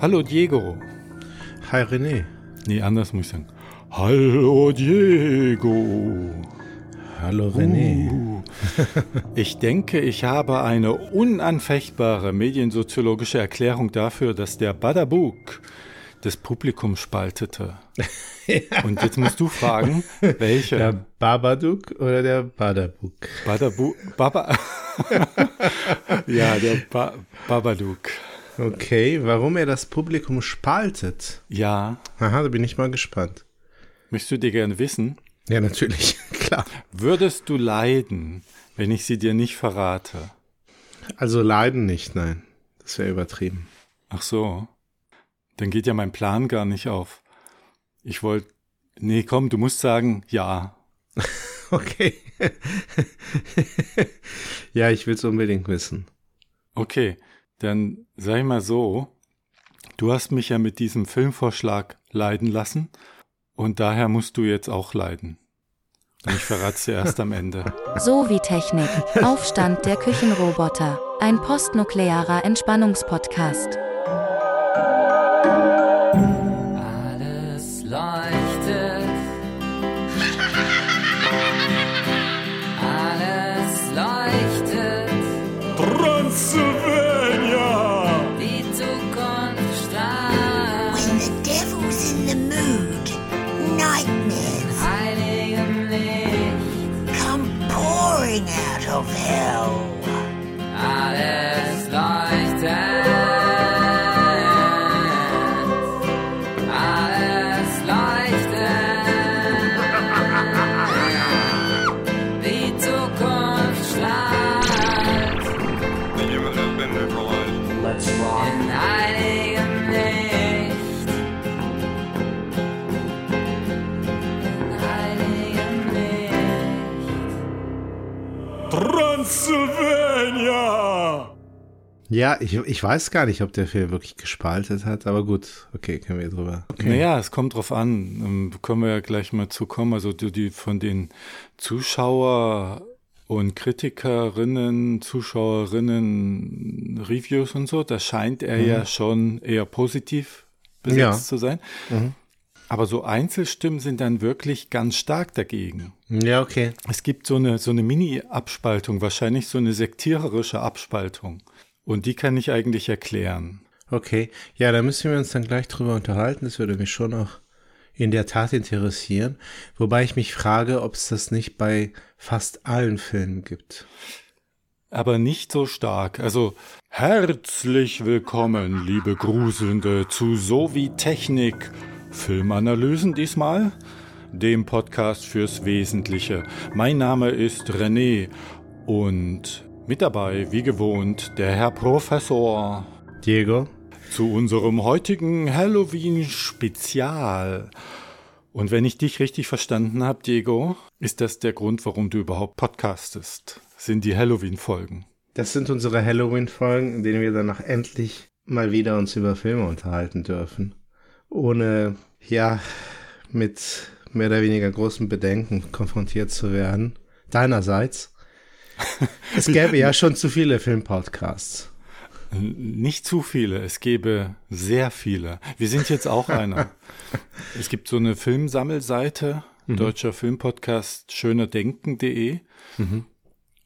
Hallo Diego. Hi René. Nee, anders muss ich sagen. Hallo Diego. Hallo René. Uh. ich denke, ich habe eine unanfechtbare mediensoziologische Erklärung dafür, dass der Badabuk das Publikum spaltete. ja. Und jetzt musst du fragen, welche? Der Babadook oder der Badabuk? Badabuk, Baba. ja, der ba Babadook. Okay, warum er das Publikum spaltet? Ja. Aha, da bin ich mal gespannt. Möchtest du dir gerne wissen? Ja, natürlich, klar. Würdest du leiden, wenn ich sie dir nicht verrate? Also leiden nicht, nein. Das wäre übertrieben. Ach so. Dann geht ja mein Plan gar nicht auf. Ich wollte. Nee, komm, du musst sagen, ja. okay. ja, ich will es unbedingt wissen. Okay, dann sag ich mal so. Du hast mich ja mit diesem Filmvorschlag leiden lassen und daher musst du jetzt auch leiden. Und ich verrate dir erst am Ende. So wie Technik. Aufstand der Küchenroboter. Ein postnuklearer Entspannungspodcast. Ja, ich, ich weiß gar nicht, ob der Film wirklich gespaltet hat, aber gut, okay, können wir drüber. Okay. Naja, es kommt drauf an. Ähm, Können wir ja gleich mal zu kommen. Also die, die von den Zuschauer und Kritikerinnen, Zuschauerinnen, Reviews und so, da scheint er ja schon eher positiv besetzt Ja. zu sein. Aber so Einzelstimmen sind dann wirklich ganz stark dagegen. Ja, okay. Es gibt so eine, so eine Mini-Abspaltung, wahrscheinlich so eine sektiererische Abspaltung. Und die kann ich eigentlich erklären. Okay. Ja, da müssen wir uns dann gleich drüber unterhalten. Das würde mich schon auch in der Tat interessieren. Wobei ich mich frage, ob es das nicht bei fast allen Filmen gibt. aber nicht so stark. Also herzlich willkommen, liebe Gruselnde, zu So wie Technik Filmanalysen diesmal, dem Podcast fürs Wesentliche. Mein Name ist René und mit dabei, wie gewohnt, der Herr Professor Diego? zu unserem heutigen Halloween-Spezial. Und wenn ich dich richtig verstanden habe, Diego, ist das der Grund, warum du überhaupt podcastest. Sind die Halloween-Folgen. Das sind unsere Halloween-Folgen, in denen wir danach endlich mal wieder uns über Filme unterhalten dürfen. Ohne, ja, mit mehr oder weniger großen Bedenken konfrontiert zu werden. Deinerseits. Es gäbe ja schon zu viele Filmpodcasts. Nicht zu viele, es gäbe sehr viele. Wir sind jetzt auch einer. es gibt so eine Filmsammelseite, deutscher Filmpodcast schönerdenken.de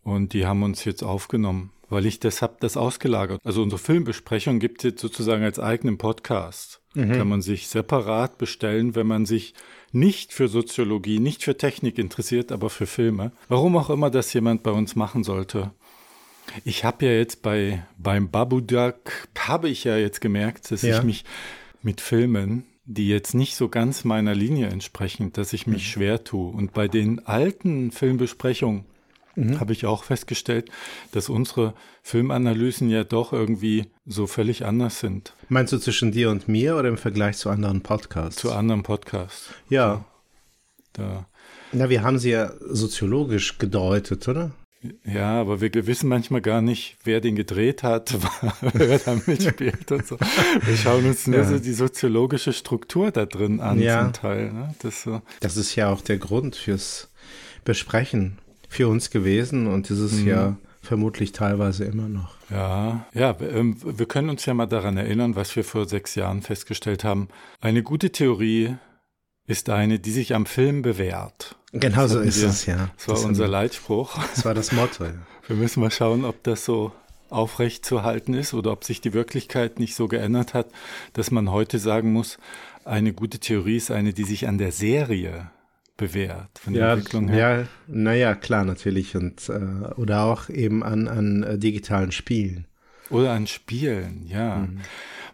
und die haben uns jetzt aufgenommen, weil ich das hab das ausgelagert. Also unsere Filmbesprechung gibt es jetzt sozusagen als eigenen Podcast. Kann man sich separat bestellen, wenn man sich nicht für Soziologie, nicht für Technik interessiert, aber für Filme. Warum auch immer das jemand bei uns machen sollte. Ich habe ja jetzt bei beim Babudak habe ich ja jetzt gemerkt, dass Ja. ich mich mit Filmen, die jetzt nicht so ganz meiner Linie entsprechen, dass ich mich schwer tue. Und bei den alten Filmbesprechungen habe ich auch festgestellt, dass unsere Filmanalysen ja doch irgendwie so völlig anders sind Meinst du zwischen dir und mir oder im Vergleich zu anderen Podcasts? zu anderen Podcasts. ja. Da, Na, wir haben sie ja soziologisch gedeutet, oder? ja, aber wir wissen manchmal gar nicht, wer den gedreht hat, wer da mitspielt und so. Wir schauen uns nur Ja. so die soziologische Struktur da drin an Ja. zum Teil. Ne? Das so. Das ist ja auch der Grund fürs Besprechen für uns gewesen und es ist ja vermutlich teilweise immer noch. Ja, ja, ähm, wir können uns ja mal daran erinnern, was wir vor sechs Jahren festgestellt haben. Eine gute Theorie ist eine, die sich am Film bewährt. Genau so ist wir. es, ja. Das war unser Leitspruch. Das war das Motto. Ja. Wir müssen mal schauen, ob das so aufrecht zu halten ist oder ob sich die Wirklichkeit nicht so geändert hat, dass man heute sagen muss, eine gute Theorie ist eine, die sich an der Serie bewährt. Von der Ja, Entwicklung her. ja, naja, klar, natürlich. Und, äh, oder auch eben an, an äh, digitalen Spielen. Oder an Spielen, ja.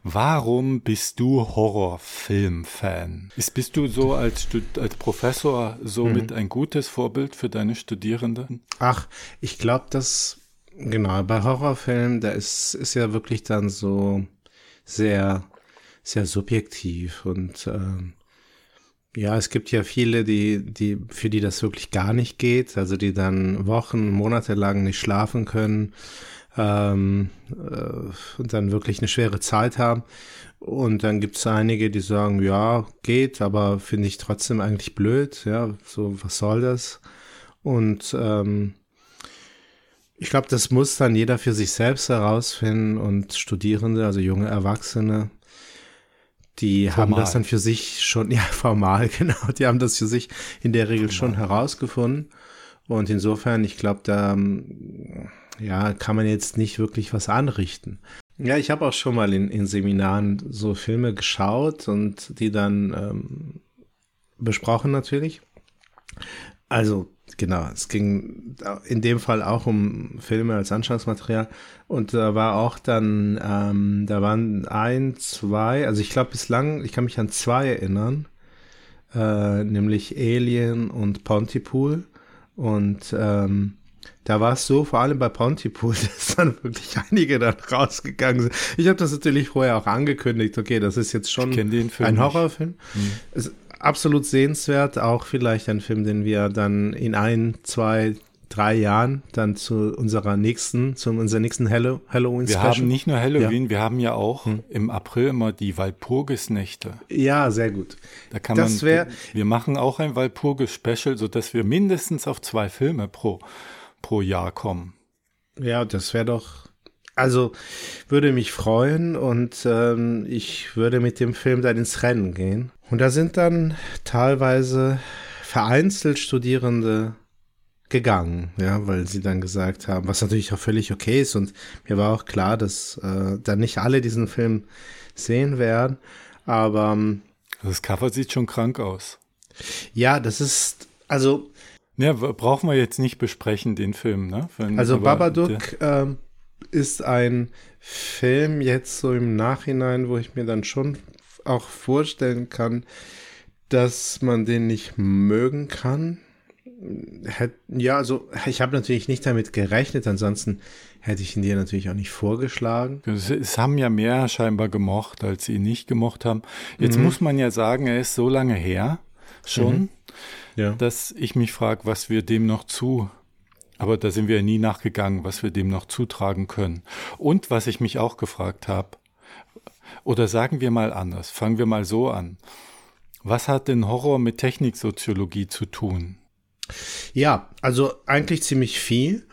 Warum bist du Horrorfilm-Fan? Ist, bist du so als, Stud- als Professor somit ein gutes Vorbild für deine Studierenden? Ach, ich glaube, dass, genau, bei Horrorfilmen, da ist, ist ja wirklich dann so sehr, sehr subjektiv und ähm, ja, es gibt ja viele, die, die, für die das wirklich gar nicht geht, also die dann Wochen, Monate lang nicht schlafen können ähm, äh, und dann wirklich eine schwere Zeit haben. Und dann gibt es einige, die sagen, ja, geht, aber finde ich trotzdem eigentlich blöd, ja, so, was soll das? Und ähm, ich glaube, das muss dann jeder für sich selbst herausfinden und Studierende, also junge Erwachsene, die haben Formal. das dann für sich schon, ja, formal, genau, die haben das für sich in der Regel schon herausgefunden. Und insofern, ich glaube, da ähm, ja, kann man jetzt nicht wirklich was anrichten. Ja, ich habe auch schon mal in, in Seminaren so Filme geschaut und die dann ähm, besprochen natürlich. Also genau, es ging in dem Fall auch um Filme als Anschauungsmaterial und da war auch dann, ähm, da waren ein, zwei, also ich glaube bislang, ich kann mich an zwei erinnern, äh, nämlich Alien und Pontypool und ähm, da war es so, vor allem bei Pontypool, dass dann wirklich einige dann rausgegangen sind. Ich habe das natürlich vorher auch angekündigt, okay, das ist jetzt schon ein. Horrorfilm. Ist absolut sehenswert, auch vielleicht ein Film, den wir dann in ein, zwei, drei Jahren dann zu unserer nächsten, zu unserer nächsten Hallow Halloween Wir Special. haben nicht nur Halloween, wir haben ja auch im April immer die Walpurgisnächte. ja, sehr gut. Da kann Das man, wär- wir machen auch ein Walpurgis-Special, sodass wir mindestens auf zwei Filme pro, pro Jahr kommen. Ja, das wäre doch. Also würde mich freuen und ähm, ich würde mit dem Film dann ins Rennen gehen. Und da sind dann teilweise vereinzelt Studierende gegangen, ja, weil sie dann gesagt haben, was natürlich auch völlig okay ist und mir war auch klar, dass äh, dann nicht alle diesen Film sehen werden, aber ähm, Das Cover sieht schon krank aus. ja, das ist also Ja, brauchen wir jetzt nicht besprechen, den Film, ne? Wenn- Also Babadook ähm, ist ein Film jetzt so im Nachhinein, wo ich mir dann schon auch vorstellen kann, dass man den nicht mögen kann. Ja, also ich habe natürlich nicht damit gerechnet, ansonsten hätte ich ihn dir natürlich auch nicht vorgeschlagen. Es, haben ja mehr scheinbar gemocht, als sie ihn nicht gemocht haben. Jetzt Mhm. muss man ja sagen, er ist so lange her schon, Ja. dass ich mich frage, was wir dem noch zu, aber da sind wir nie nachgegangen, was wir dem noch zutragen können. Und was ich mich auch gefragt habe, oder sagen wir mal anders, fangen wir mal so an. Was hat denn Horror mit Techniksoziologie zu tun? Ja, also eigentlich ziemlich viel,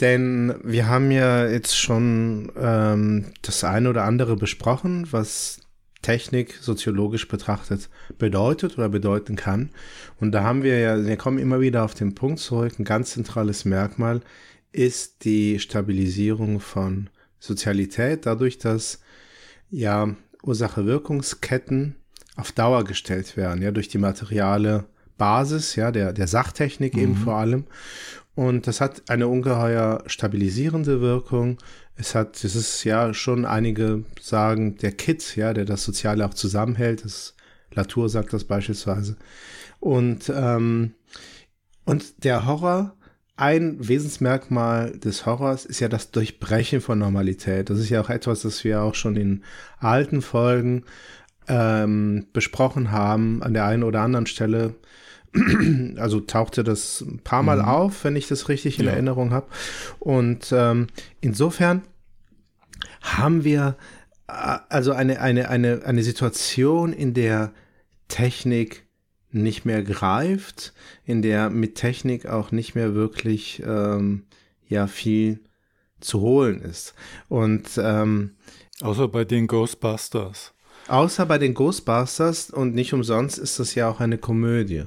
denn wir haben ja jetzt schon ähm, das eine oder andere besprochen, was Technik soziologisch betrachtet bedeutet oder bedeuten kann. Und da haben wir ja, wir kommen immer wieder auf den Punkt zurück, ein ganz zentrales Merkmal ist die Stabilisierung von Sozialität, dadurch, dass ja Ursache-Wirkungsketten auf Dauer gestellt werden, ja, durch die materiale Basis, ja, der, der Sachtechnik eben vor allem. Und das hat eine ungeheuer stabilisierende Wirkung. Es hat, es ist ja schon einige sagen, der Kit, ja, der das Soziale auch zusammenhält. Das Latour sagt das beispielsweise. Und, ähm, und der Horror, ein Wesensmerkmal des Horrors ist ja das Durchbrechen von Normalität. Das ist ja auch etwas, das wir auch schon in alten Folgen ähm, besprochen haben, an der einen oder anderen Stelle. Also tauchte das ein paar Mal auf, wenn ich das richtig in Ja. Erinnerung habe. Und ähm, insofern haben wir äh, also eine, eine, eine, eine Situation, in der Technik nicht mehr greift, in der mit Technik auch nicht mehr wirklich ähm, ja viel zu holen ist. Und ähm, Außer bei den Ghostbusters. Außer bei den Ghostbusters und nicht umsonst ist das ja auch eine Komödie.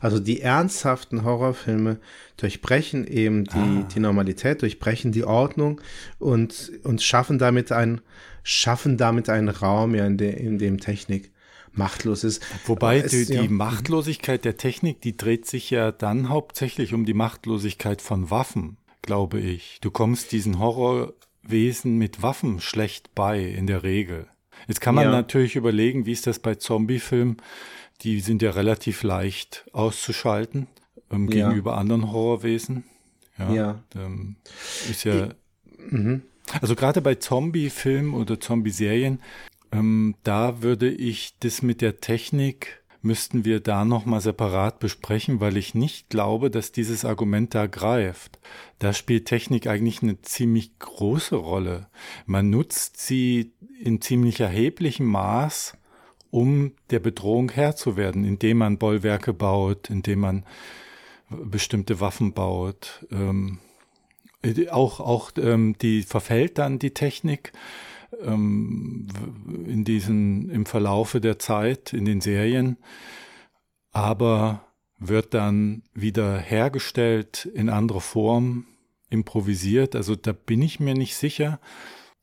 Also die ernsthaften Horrorfilme durchbrechen eben die, Ah. die Normalität, durchbrechen die Ordnung und, und schaffen damit ein, schaffen damit einen Raum, ja, in, der, in dem Technik machtlos ist. Wobei Es- die, ja. die Machtlosigkeit der Technik, die dreht sich ja dann hauptsächlich um die Machtlosigkeit von Waffen, glaube ich. Du kommst diesen Horrorwesen mit Waffen schlecht bei, in der Regel. Jetzt kann man Ja. natürlich überlegen, wie ist das bei Zombiefilmen? Die sind ja relativ leicht auszuschalten ähm, Ja. gegenüber anderen Horrorwesen. Ja. Ja. Ähm, ist ja. Mhm. Also gerade bei Zombie-Filmen oder Zombie-Serien, ähm, da würde ich das mit der Technik müssten wir da nochmal separat besprechen, weil ich nicht glaube, dass dieses Argument da greift. Da spielt Technik eigentlich eine ziemlich große Rolle. Man nutzt sie in ziemlich erheblichem Maß, um der Bedrohung Herr zu werden, indem man Bollwerke baut, indem man bestimmte Waffen baut. Ähm, äh, auch auch ähm, die verfällt dann die Technik ähm, in diesen im Verlaufe der Zeit in den Serien, aber wird dann wieder hergestellt in anderer Form, improvisiert. Also da bin ich mir nicht sicher,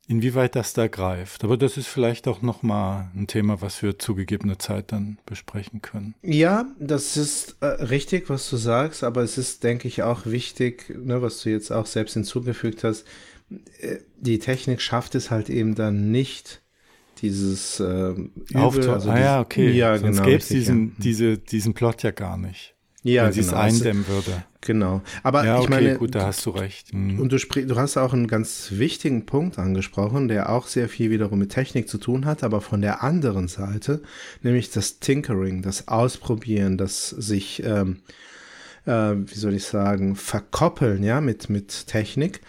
inwieweit das da greift. Aber das ist vielleicht auch noch mal ein Thema, was wir zu gegebener Zeit dann besprechen können. Ja, das ist äh, richtig, was du sagst, aber es ist, denke ich, auch wichtig, ne, was du jetzt auch selbst hinzugefügt hast. Äh, Die Technik schafft es halt eben dann nicht, dieses äh, Übel, also ah ja, okay. Ja, Sonst genau. gäbe es diesen, diese, diesen Plot ja gar nicht. Ja, wenn sie es genau. Also, eindämmen würde. Genau. Aber Ja, ich okay, meine, gut, da hast du recht. Hm. Und du, du hast auch einen ganz wichtigen Punkt angesprochen, der auch sehr viel wiederum mit Technik zu tun hat, aber von der anderen Seite, nämlich das Tinkering, das Ausprobieren, das sich, ähm, äh, wie soll ich sagen, verkoppeln, ja, mit, mit Technik,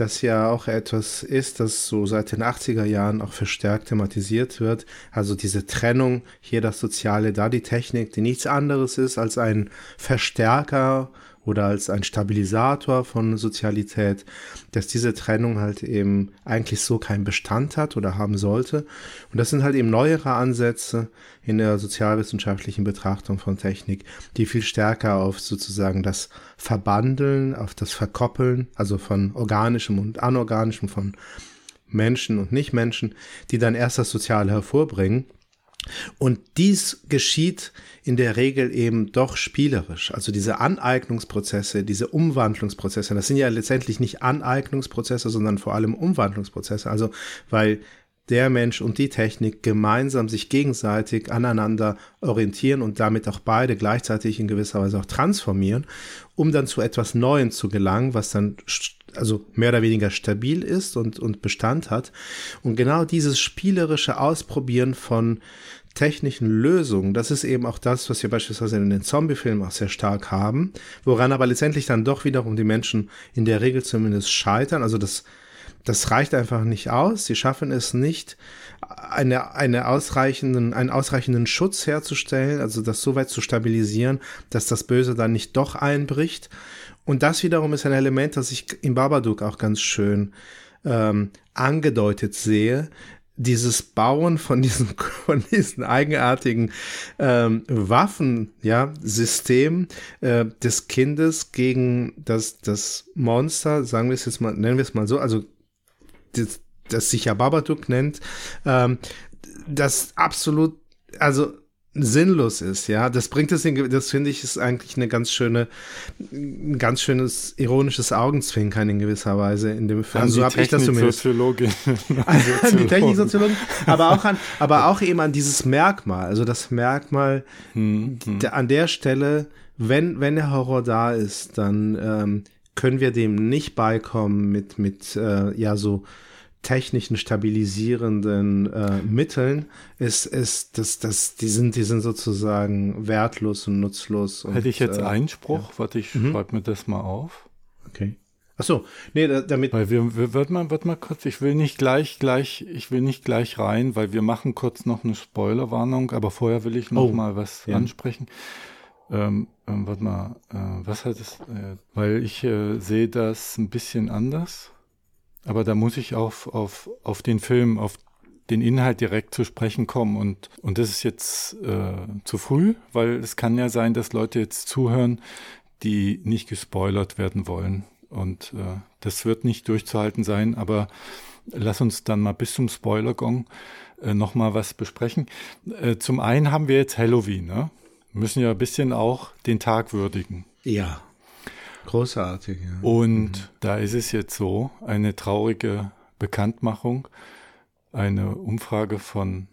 das ja auch etwas ist, das so seit den 80er Jahren auch verstärkt thematisiert wird. Also diese Trennung, hier das Soziale, da die Technik, die nichts anderes ist als ein Verstärker oder als ein Stabilisator von Sozialität, dass diese Trennung halt eben eigentlich so keinen Bestand hat oder haben sollte. Und das sind halt eben neuere Ansätze in der sozialwissenschaftlichen Betrachtung von Technik, die viel stärker auf sozusagen das Verbandeln, auf das Verkoppeln, also von organischem und anorganischem, von Menschen und Nichtmenschen, die dann erst das Soziale hervorbringen. Und dies geschieht in der Regel eben doch spielerisch. Also diese Aneignungsprozesse, diese Umwandlungsprozesse, das sind ja letztendlich nicht Aneignungsprozesse, sondern vor allem Umwandlungsprozesse. Also weil der Mensch und die Technik gemeinsam sich gegenseitig aneinander orientieren und damit auch beide gleichzeitig in gewisser Weise auch transformieren, um dann zu etwas Neuem zu gelangen, was dann also mehr oder weniger stabil ist und, und Bestand hat. Und genau dieses spielerische Ausprobieren von technischen Lösungen, das ist eben auch das, was wir beispielsweise in den Zombie-Filmen auch sehr stark haben, woran aber letztendlich dann doch wiederum die Menschen in der Regel zumindest scheitern. Also das, das reicht einfach nicht aus. Sie schaffen es nicht, eine, eine ausreichenden, einen ausreichenden Schutz herzustellen, also das so weit zu stabilisieren, dass das Böse dann nicht doch einbricht. Und das wiederum ist ein Element, das ich im Babadook auch ganz schön ähm, angedeutet sehe. Dieses Bauen von diesen, von diesen eigenartigen ähm, Waffen, ja, System äh, des Kindes gegen das, das Monster, sagen wir es jetzt mal, nennen wir es mal so, also das, das sich ja Babadook nennt, ähm, das absolut, also sinnlos ist, ja. Das bringt es in, das finde ich ist eigentlich eine ganz schöne, ein ganz schönes ironisches Augenzwinkern in gewisser Weise in dem Film. An so habe ich das zumindest. Techniksoziologin. An die Techniksoziologen, aber auch an, aber auch eben an dieses Merkmal, also das Merkmal Hm, hm. an der Stelle, wenn, wenn der Horror da ist, dann ähm, können wir dem nicht beikommen mit, mit äh, ja, so technischen stabilisierenden äh, Mitteln. Es ist, das, das, die sind, die sind sozusagen wertlos und nutzlos. Und, Hätte ich jetzt äh, Einspruch? Warte, ich Mhm. schreibe mir das mal auf. Okay. Ach so, nee, da, damit. Weil wir, wir wird mal, wird mal kurz, ich will nicht gleich, gleich, ich will nicht gleich rein, weil wir machen kurz noch eine Spoilerwarnung, aber vorher will ich noch Oh, mal was ja. ansprechen. Ähm, ähm, warte mal, äh, was hat es, äh, weil ich äh, sehe das ein bisschen anders. Aber da muss ich auf, auf, auf den Film, auf den Inhalt direkt zu sprechen kommen. Und, und das ist jetzt äh, zu früh, weil es kann ja sein, dass Leute jetzt zuhören, die nicht gespoilert werden wollen. Und äh, das wird nicht durchzuhalten sein, aber lass uns dann mal bis zum Spoiler-Gong äh, nochmal was besprechen. Äh, zum einen haben wir jetzt Halloween, ne? müssen ja ein bisschen auch den Tag würdigen. Ja. Großartig, ja. Und da ist es jetzt so, eine traurige Bekanntmachung, eine Umfrage von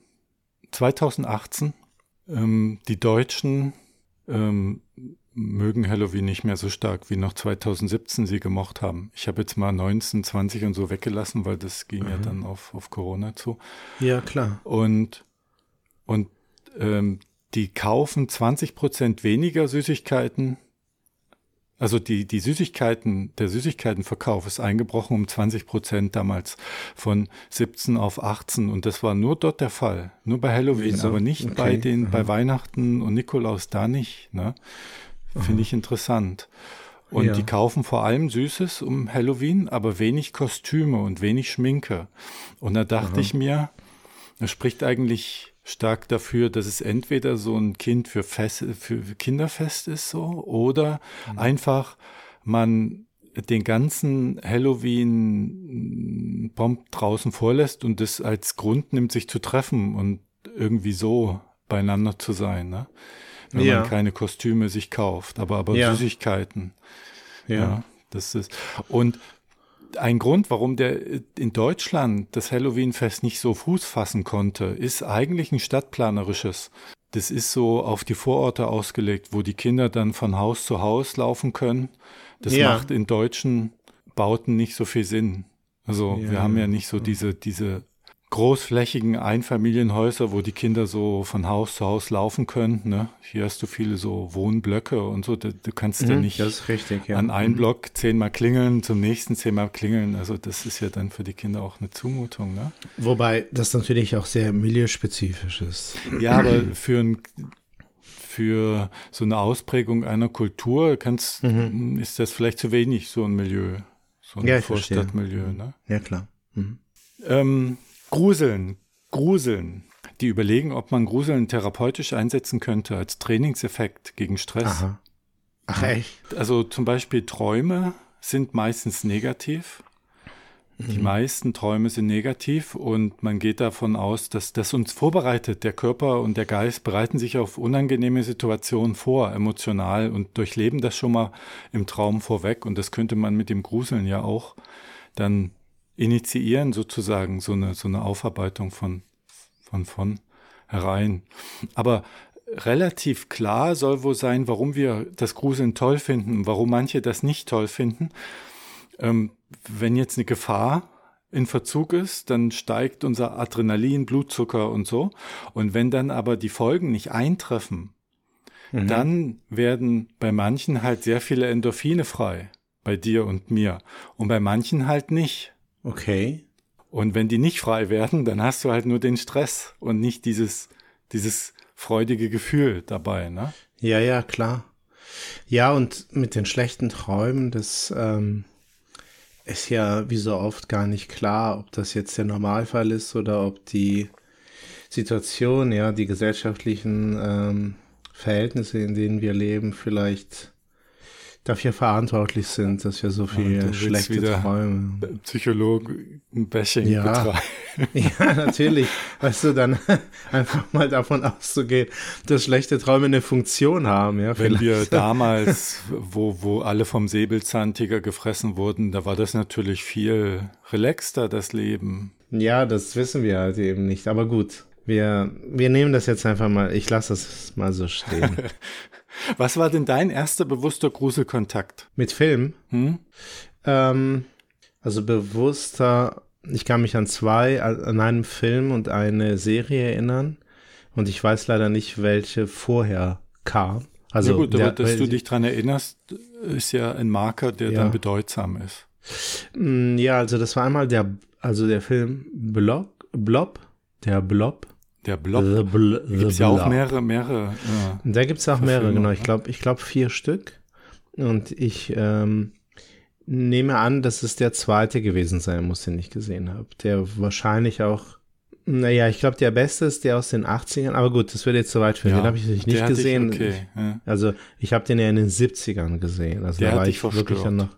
2018. Ähm, die Deutschen ähm, mögen Halloween nicht mehr so stark, wie noch 2017 sie gemocht haben. Ich habe jetzt mal 19, 20 und so weggelassen, weil das ging ja dann auf, auf Corona zu. Ja, klar. Und, und ähm, die kaufen 20 Prozent weniger Süßigkeiten. Also die, die Süßigkeiten, der Süßigkeitenverkauf ist eingebrochen um 20 Prozent damals von 17 auf 18 und das war nur dort der Fall, nur bei Halloween, Wieso? aber nicht Okay, bei den, aha. bei Weihnachten und Nikolaus da nicht, ne? Finde ich interessant. Und Ja. die kaufen vor allem Süßes um Halloween, aber wenig Kostüme und wenig Schminke. Und da dachte ich mir, das spricht eigentlich stark dafür, dass es entweder so ein Kind für, Fest, für Kinderfest ist so oder einfach man den ganzen Halloween-Bomb draußen vorlässt und das als Grund nimmt, sich zu treffen und irgendwie so beieinander zu sein, ne? Wenn Ja. man keine Kostüme sich kauft, aber, aber Ja. Süßigkeiten. Ja. Ja, das ist. Und ein Grund, warum der in Deutschland das Halloween-Fest nicht so Fuß fassen konnte, ist eigentlich ein stadtplanerisches. Das ist so auf die Vororte ausgelegt, wo die Kinder dann von Haus zu Haus laufen können. Das Ja. macht in deutschen Bauten nicht so viel Sinn. Also Ja. wir haben ja nicht so diese, diese großflächigen Einfamilienhäuser, wo die Kinder so von Haus zu Haus laufen können. Ne? Hier hast du viele so Wohnblöcke und so. Du, du kannst ja Mhm, nicht das ist richtig, ja. an einem Block zehnmal klingeln, zum nächsten zehnmal klingeln. Also das ist ja dann für die Kinder auch eine Zumutung. Ne? Wobei das natürlich auch sehr milieuspezifisch ist. Ja, aber für ein für so eine Ausprägung einer Kultur kannst, ist das vielleicht zu wenig, so ein Milieu, so ein Mhm. Ja. Vorstadtmilieu. Ne? Ja, klar. Mhm. Ähm, Gruseln, Gruseln. Die überlegen, ob man Gruseln therapeutisch einsetzen könnte als Trainingseffekt gegen Stress. Aha. Ach, echt? Also zum Beispiel Träume sind meistens negativ. Die meisten Träume sind negativ und man geht davon aus, dass das uns vorbereitet. Der Körper und der Geist bereiten sich auf unangenehme Situationen vor, emotional und durchleben das schon mal im Traum vorweg. Und das könnte man mit dem Gruseln ja auch dann initiieren, sozusagen, so eine, so eine Aufarbeitung von, von, von herein. Aber relativ klar soll wohl sein, warum wir das Gruseln toll finden, warum manche das nicht toll finden. Ähm, wenn jetzt eine Gefahr in Verzug ist, dann steigt unser Adrenalin, Blutzucker und so. Und wenn dann aber die Folgen nicht eintreffen, dann werden bei manchen halt sehr viele Endorphine frei, bei dir und mir. Und bei manchen halt nicht. Okay. Und wenn die nicht frei werden, dann hast du halt nur den Stress und nicht dieses, dieses freudige Gefühl dabei, ne? Ja, ja, klar. Ja, und mit den schlechten Träumen, das ähm, ist ja wie so oft gar nicht klar, ob das jetzt der Normalfall ist oder ob die Situation, ja, die gesellschaftlichen ähm, Verhältnisse, in denen wir leben, vielleicht dafür verantwortlich sind, dass wir so viele schlechte Träume. Psychologen-Bashing Ja. betreiben. Ja, natürlich. Weißt du, dann einfach mal davon auszugehen, dass schlechte Träume eine Funktion haben, ja. Wenn vielleicht. wir damals, wo, wo alle vom Säbelzahntiger gefressen wurden, da war das natürlich viel relaxter, das Leben. Ja, das wissen wir halt eben nicht. Aber gut, wir, wir nehmen das jetzt einfach mal. Ich lasse das mal so stehen. Was war denn dein erster bewusster Gruselkontakt? Mit Film? Hm? Ähm, also bewusster, ich kann mich an zwei, an einen Film und eine Serie erinnern. Und ich weiß leider nicht, welche vorher kam. Also, ja gut, aber der- dass weil- du dich dran erinnerst, ist ja ein Marker, der Ja. dann bedeutsam ist. Mm, Ja, also das war einmal der, also der Film Blob, Blob, der Blob. Der Blob. The Bl The Gibt's ja auch Blob. mehrere, mehrere. Ja. Da gibt's auch mehrere, genau. Ich ne? glaube, ich glaube vier Stück. Und ich ähm, nehme an, dass es der zweite gewesen sein muss, den ich gesehen habe. Der wahrscheinlich auch, naja, ich glaube, der beste ist der aus den 80ern, aber gut, das wird jetzt zu weit führen. Ja, den habe ich nicht hatte ich gesehen. okay, Ich, ja. also, ich habe den ja in den 70ern gesehen. Also, Der da war ich wirklich dann noch.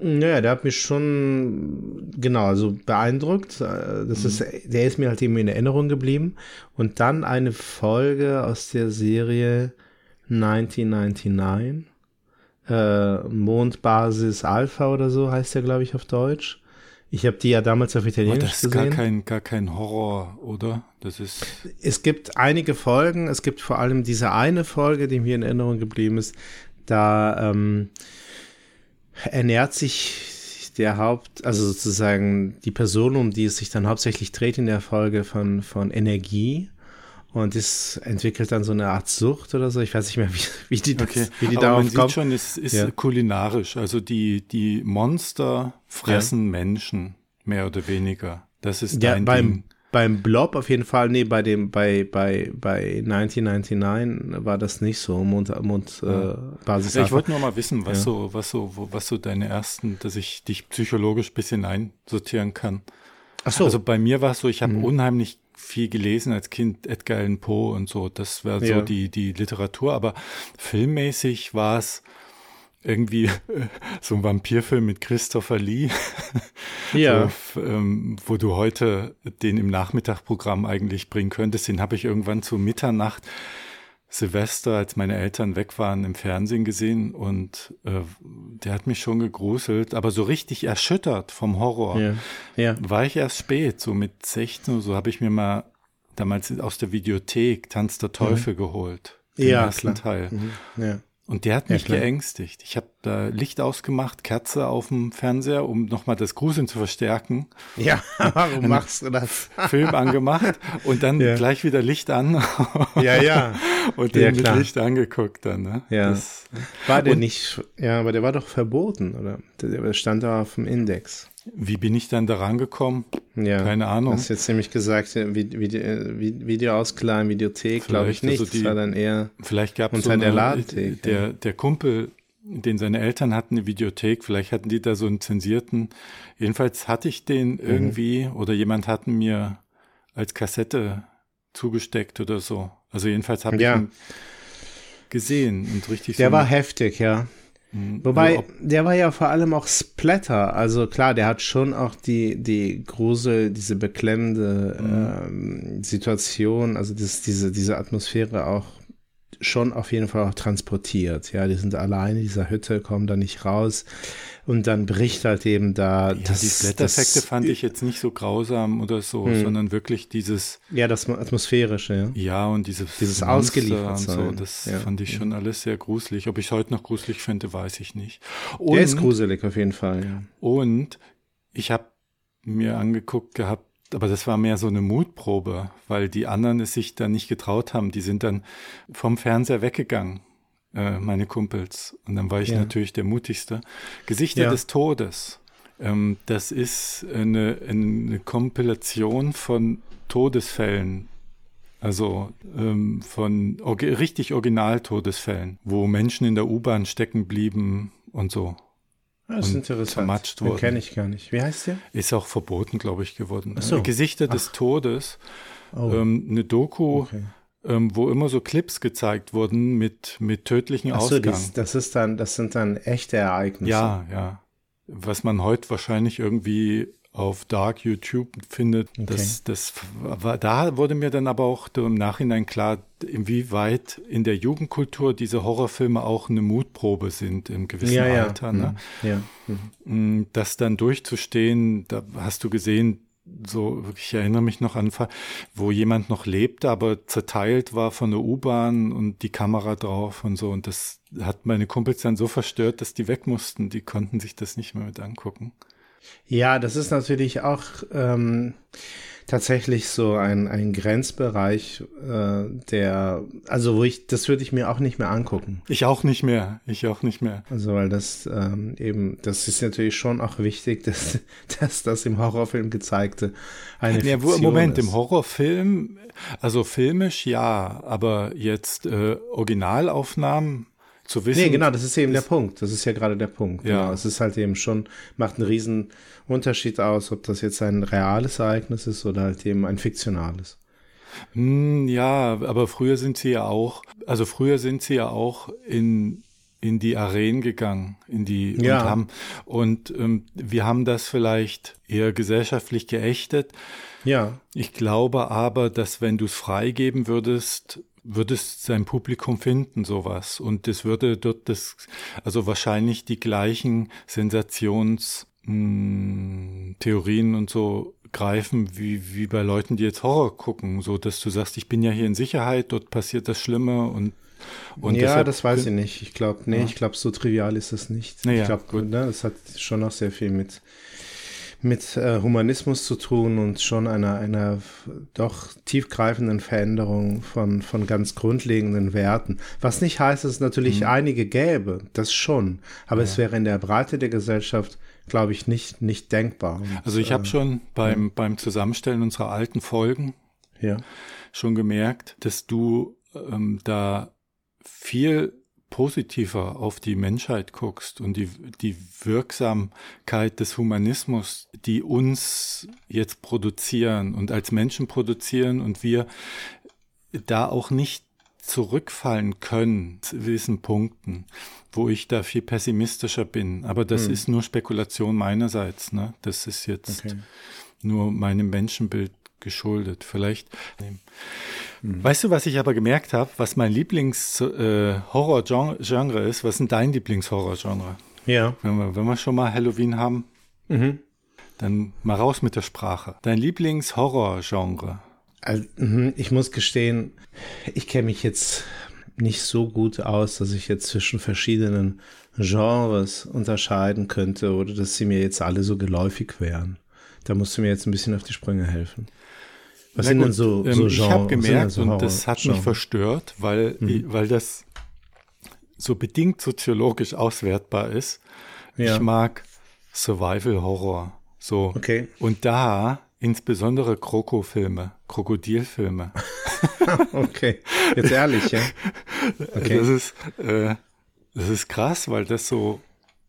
Naja, der hat mich schon, genau, also beeindruckt. Äh, Das ist, der ist mir halt eben in Erinnerung geblieben. Und dann eine Folge aus der Serie 1999. Äh, Mondbasis Alpha oder so heißt der, glaube ich, auf Deutsch. Ich habe die ja damals auf Italienisch das ist gar gesehen. kein, gar kein Horror, oder? Das ist. Es gibt einige Folgen, es gibt vor allem diese eine Folge, die mir in Erinnerung geblieben ist, da ähm, ernährt sich der Haupt, also sozusagen die Person, um die es sich dann hauptsächlich dreht in der Folge von, von Energie. Und es entwickelt dann so eine Art Sucht oder so. Ich weiß nicht mehr, wie, wie die, das, Okay, wie die aber man darauf sieht kommt. schon, es ist Ja. kulinarisch. Also die, die Monster fressen Menschen, mehr oder weniger. Das ist Ja, dein beim, Ding. Beim Blob auf jeden Fall, nee, bei dem, bei, bei, bei 1999 war das nicht so, Mond, Mond, äh, Basis Ja, ich wollte nur mal wissen, was Ja. so, was so, was so deine ersten, dass ich dich psychologisch ein bisschen einsortieren kann. Ach so, Also bei mir war es so, ich habe Mhm. unheimlich viel gelesen als Kind, Edgar Allan Poe und so. Das war so Ja. die, die Literatur, aber filmmäßig war es irgendwie so ein Vampirfilm mit Christopher Lee, ja. so, ähm, wo du heute den im Nachmittagprogramm eigentlich bringen könntest. Den habe ich irgendwann zu Mitternacht Silvester, als meine Eltern weg waren, im Fernsehen gesehen und äh, der hat mich schon gegruselt, aber so richtig erschüttert vom Horror Ja, ja. war ich erst spät, so mit 16 oder so habe ich mir mal damals aus der Videothek Tanz der Teufel geholt. Den Mhm. Ja, ersten klar. Teil. Mhm. ja. Und der hat Ja, mich klar. geängstigt. Ich habe da Licht ausgemacht, Kerze auf dem Fernseher, um nochmal das Gruseln zu verstärken. Ja, warum machst du das? Film angemacht und dann Ja. gleich wieder Licht an ja, ja. und Ja, den mit klar. Licht angeguckt dann. Ne? Ja. Das, War der Und- nicht, ja, aber der war doch verboten, oder? Der, der stand da auf dem Index. Wie bin ich dann da rangekommen? Ja. Keine Ahnung. Hast jetzt nämlich gesagt, äh, Vide- Vide- äh, Vi- Videoausklagen, Videothek, glaube ich Vielleicht, nicht. also die- das war dann eher, Vielleicht gab es Unter so der eine, Ladentheke. der, der Kumpel, den seine Eltern hatten, eine Videothek, vielleicht hatten die da so einen zensierten. Jedenfalls hatte ich den Mhm. irgendwie oder jemand hat ihn mir als Kassette zugesteckt oder so. Also jedenfalls habe Ja. ich ihn gesehen und richtig der so war heftig, ja. Mh, Wobei, also der war ja vor allem auch Splatter. Also klar, der hat schon auch die, die Grusel, diese beklemmende ähm, Situation, also das, diese, diese Atmosphäre auch schon auf jeden Fall auch transportiert. Ja, die sind alleine in dieser Hütte, kommen da nicht raus und dann bricht halt eben da ja, die Blättereffekte fand ich jetzt nicht so grausam oder so, Hm. sondern wirklich dieses Ja, das Atmosphärische, ja. Ja, und dieses, Dieses Ausgeliefert und so, das Ja. fand ich schon alles sehr gruselig. Ob ich es heute noch gruselig finde, weiß ich nicht. Und, Der ist gruselig auf jeden Fall, ja. und ich habe mir angeguckt gehabt, aber das war mehr so eine Mutprobe, weil die anderen es sich dann nicht getraut haben. Die sind dann vom Fernseher weggegangen, äh, meine Kumpels. Und dann war ich Ja. natürlich der mutigste. Gesichter Ja. des Todes. Ähm, das ist eine, eine Kompilation von Todesfällen also ähm, von orgi richtig Original-Todesfällen, wo Menschen in der U-Bahn stecken blieben und so. Das ist interessant. vermatscht Den wurden. kenne ich gar nicht. Wie heißt der? Ist auch verboten, glaube ich, geworden. Ach so. Gesichter des Todes. Oh, Ähm, eine Doku, okay. ähm, wo immer so Clips gezeigt wurden mit, mit tödlichen Ach so, Ausgang. das, das ist dann, das sind dann echte Ereignisse. ja, ja. Was man heute wahrscheinlich irgendwie auf Dark YouTube findet, das, das war, da wurde mir dann aber auch im Nachhinein klar, inwieweit in der Jugendkultur diese Horrorfilme auch eine Mutprobe sind im gewissen ja, ja. Alter. Ne? Mhm. Ja. Mhm. Mm, Das dann durchzustehen, da hast du gesehen, so, ich erinnere mich noch an, wo jemand noch lebte, aber zerteilt war von der U-Bahn und die Kamera drauf und so. Und das hat meine Kumpels dann so verstört, dass die weg mussten. Die konnten sich das nicht mehr mit angucken. Ja, das ist natürlich auch ähm, tatsächlich so ein, ein Grenzbereich, äh, der, also wo ich, das würde ich mir auch nicht mehr angucken. Ich auch nicht mehr. Ich auch nicht mehr. Also weil das ähm, eben, das ist natürlich schon auch wichtig, dass, dass das im Horrorfilm gezeigte eine Ja, wo, Moment, ist. im Horrorfilm, also filmisch ja, aber jetzt äh, Originalaufnahmen, zu wissen. Nee, genau, das ist eben der Punkt. Das ist ja gerade der Punkt. Ja. Genau. Es ist halt eben schon, macht einen riesen Unterschied aus, ob das jetzt ein reales Ereignis ist oder halt eben ein fiktionales. Hm, ja, aber früher sind sie ja auch, also früher sind sie ja auch in in die Arenen gegangen, in die Ja. und haben und ähm, wir haben das vielleicht eher gesellschaftlich geächtet. Ja, Ich glaube aber, dass wenn du es freigeben würdest, würdest sein Publikum finden sowas und es würde dort das, also wahrscheinlich die gleichen Sensationstheorien und so greifen wie wie bei Leuten, die jetzt Horror gucken, so dass du sagst, ich bin ja hier in Sicherheit, dort passiert das Schlimme und und ja, deshalb- das weiß ich nicht. Ich glaube, nee, Ja. ich glaube, so trivial ist es nicht. Naja, ich glaube, gut. ne, es hat schon noch sehr viel mit mit äh, Humanismus zu tun und schon einer einer doch tiefgreifenden Veränderung von von ganz grundlegenden Werten. Was nicht heißt, dass es natürlich Mhm. einige gäbe, das schon, aber es wäre in der Breite der Gesellschaft, glaube ich, nicht nicht denkbar. Und, Also ich habe äh, schon beim beim Zusammenstellen unserer alten Folgen ja, schon gemerkt, dass du ähm, da viel positiver auf die Menschheit guckst und die, die Wirksamkeit des Humanismus, die uns jetzt produzieren und als Menschen produzieren und wir da auch nicht zurückfallen können zu gewissen Punkten, wo ich da viel pessimistischer bin. Aber das Hm. ist nur Spekulation meinerseits. Ne? Das ist jetzt Okay. nur meinem Menschenbild geschuldet. Vielleicht. Hm. Weißt du, was ich aber gemerkt habe, was mein Lieblings-Horror-Genre ist? Was ist denn dein Lieblings-Horror-Genre? ja, Wenn wir, wenn wir schon mal Halloween haben, mhm. dann mal raus mit der Sprache. Dein Lieblings-Horror-Genre? Also, mhm, ich muss gestehen, ich kenne mich jetzt nicht so gut aus, dass ich jetzt zwischen verschiedenen Genres unterscheiden könnte oder dass sie mir jetzt alle so geläufig wären. Da musst du mir jetzt ein bisschen auf die Sprünge helfen. Was Na sind denn so, ähm, so Ich Genre- habe was gemerkt so und das hat mich Horror-Genre? verstört, weil, Mhm. weil das so bedingt soziologisch auswertbar ist. Ja. Ich mag Survival-Horror. So. Okay. Und da insbesondere Krokofilme, Krokodilfilme. Okay, jetzt ehrlich, ja. Okay. Das ist, äh, das ist krass, weil das so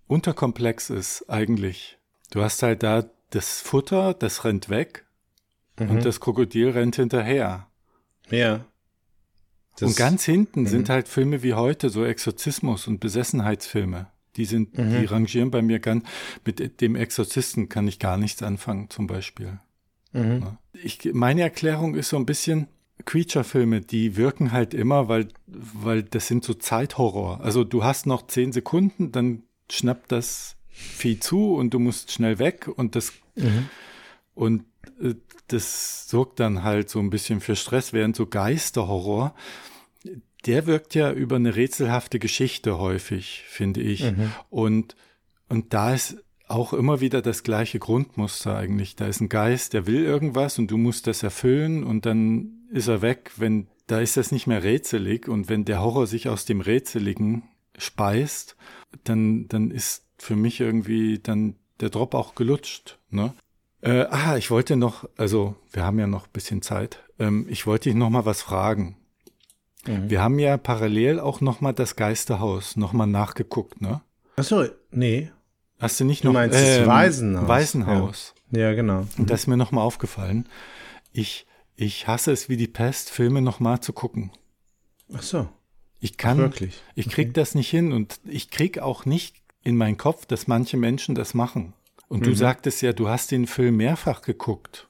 unterkomplex ist eigentlich. Du hast halt da das Futter, das rennt weg Mhm. und das Krokodil rennt hinterher. Ja. Das- und ganz hinten Mhm. sind halt Filme wie heute, so Exorzismus und Besessenheitsfilme. Die sind, Mhm. die rangieren bei mir ganz, mit dem Exorzisten kann ich gar nichts anfangen, zum Beispiel. Mhm. Ich, meine Erklärung ist so ein bisschen, Creature-Filme, die wirken halt immer, weil, weil das sind so Zeithorror. Also du hast noch zehn Sekunden, dann schnappt das Vieh zu und du musst schnell weg und das, Mhm. und äh, das sorgt dann halt so ein bisschen für Stress, während so Geisterhorror, der wirkt ja über eine rätselhafte Geschichte häufig, finde ich. Mhm. Und, und da ist auch immer wieder das gleiche Grundmuster eigentlich. Da ist ein Geist, der will irgendwas und du musst das erfüllen und dann ist er weg, wenn, da ist das nicht mehr rätselig und wenn der Horror sich aus dem Rätseligen speist, dann, dann ist für mich irgendwie dann der Drop auch gelutscht, ne? Äh, ah, ich wollte noch, also wir haben ja noch ein bisschen Zeit. Ähm, ich wollte dich noch mal was fragen. Mhm. Wir haben ja parallel auch noch mal das Geisterhaus noch mal nachgeguckt, ne? Ach so, nee. Hast du nicht Du noch meinst das Waisenhaus. Waisenhaus. Ja, genau. Und das ist mir noch mal aufgefallen. Ich ich hasse es wie die Pest, Filme noch mal zu gucken. Ach so, Ich kann wirklich. ich krieg das nicht hin und ich krieg auch nicht in meinen Kopf, dass manche Menschen das machen. Und du Mhm. sagtest ja, du hast den Film mehrfach geguckt.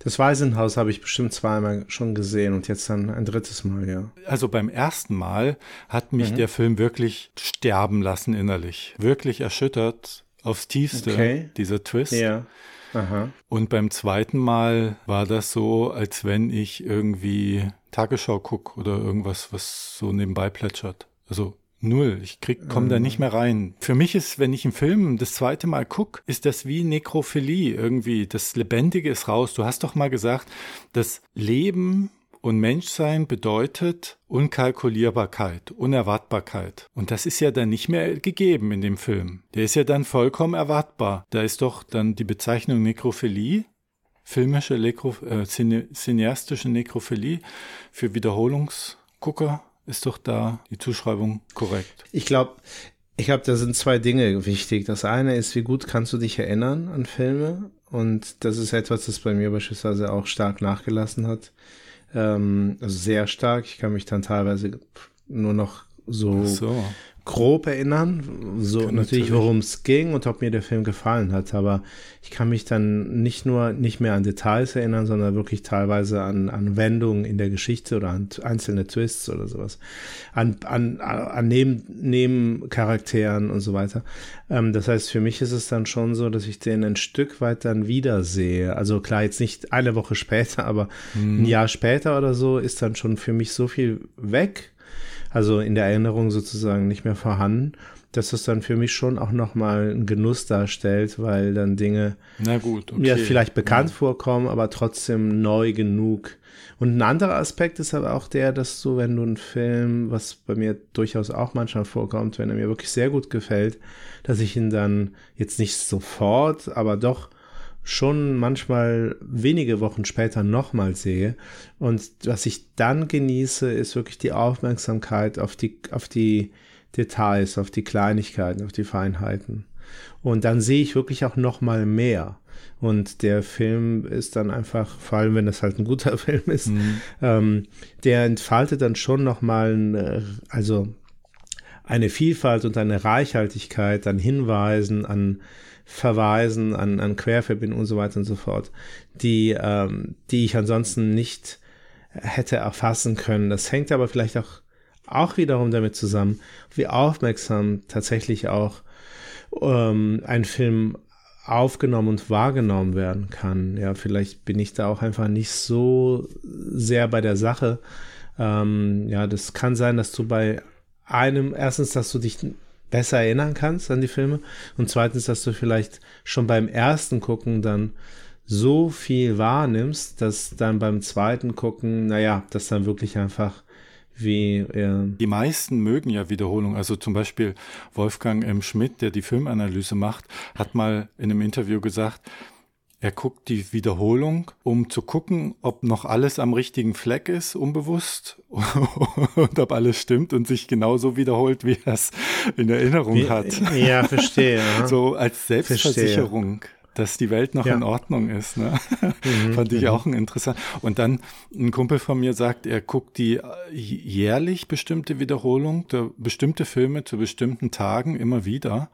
Das Waisenhaus habe ich bestimmt zweimal schon gesehen und jetzt dann ein drittes Mal, ja. Also beim ersten Mal hat Mhm. mich der Film wirklich sterben lassen innerlich. Wirklich erschüttert aufs Tiefste, Okay. dieser Twist. Ja. Aha. Und beim zweiten Mal war das so, als wenn ich irgendwie Tagesschau guck oder irgendwas, was so nebenbei plätschert. Also null. Ich krieg, komm da nicht mehr rein. Für mich ist, wenn ich einen Film das zweite Mal guck, ist das wie Nekrophilie irgendwie. Das Lebendige ist raus. Du hast doch mal gesagt, das Leben und Menschsein bedeutet Unkalkulierbarkeit, Unerwartbarkeit. Und das ist ja dann nicht mehr gegeben in dem Film. Der ist ja dann vollkommen erwartbar. Da ist doch dann die Bezeichnung Nekrophilie, filmische, Nekro, äh, cine, cineastische Nekrophilie für Wiederholungsgucker Ist doch da die Zuschreibung korrekt. Ich glaube, ich glaube, da sind zwei Dinge wichtig. Das eine ist, wie gut kannst du dich erinnern an Filme? Und das ist etwas, das bei mir beispielsweise auch stark nachgelassen hat. Ähm, also sehr stark. Ich kann mich dann teilweise nur noch so, so. Grob erinnern. So Kann natürlich, worum es ging und ob mir der Film gefallen hat. Aber ich kann mich dann nicht nur nicht mehr an Details erinnern, sondern wirklich teilweise an, an Wendungen in der Geschichte oder an einzelne Twists oder sowas. An, an, an Neben, Nebencharakteren und so weiter. Ähm, das heißt, für mich ist es dann schon so, dass ich den ein Stück weit dann wiedersehe. Also klar, jetzt nicht eine Woche später, aber ein Jahr später oder so ist dann schon für mich so viel weg also in der Erinnerung sozusagen nicht mehr vorhanden, dass es dann für mich schon auch nochmal einen Genuss darstellt, weil dann Dinge gut, okay. mir vielleicht bekannt vorkommen, aber trotzdem neu genug. Und ein anderer Aspekt ist aber auch der, dass du, wenn du einen Film, was bei mir durchaus auch manchmal vorkommt, wenn er mir wirklich sehr gut gefällt, dass ich ihn dann jetzt nicht sofort, aber doch schon manchmal wenige Wochen später nochmal sehe. Und was ich dann genieße, ist wirklich die Aufmerksamkeit auf die, auf die Details, auf die Kleinigkeiten, auf die Feinheiten. Und dann sehe ich wirklich auch nochmal mehr. Und der Film ist dann einfach, vor allem wenn es halt ein guter Film ist, ähm, der entfaltet dann schon nochmal, eine, also eine Vielfalt und eine Reichhaltigkeit an Hinweisen, an Verweisen, an, an Querverbindungen und so weiter und so fort, die, ähm, die ich ansonsten nicht hätte erfassen können. Das hängt aber vielleicht auch, auch wiederum damit zusammen, wie aufmerksam tatsächlich auch ähm, ein Film aufgenommen und wahrgenommen werden kann. Ja, vielleicht bin ich da auch einfach nicht so sehr bei der Sache. Ähm, ja, das kann sein, dass du bei einem, erstens, dass du dich besser erinnern kannst an die Filme und zweitens, dass du vielleicht schon beim ersten Gucken dann so viel wahrnimmst, dass dann beim zweiten Gucken, naja, das dann wirklich einfach wie, äh, Die meisten mögen ja Wiederholung. Also zum Beispiel Wolfgang M. Schmidt, der die Filmanalyse macht, hat mal in einem Interview gesagt, er guckt die Wiederholung, um zu gucken, ob noch alles am richtigen Fleck ist, unbewusst, und ob alles stimmt und sich genauso wiederholt, wie er es in Erinnerung wie, hat. ja, verstehe. So als Selbstversicherung, dass die Welt noch Ja. in Ordnung ist. Ne? Fand ich auch ein interessant. Und dann ein Kumpel von mir sagt, er guckt die äh, jährlich bestimmte Wiederholung, der, bestimmte Filme zu bestimmten Tagen immer wieder.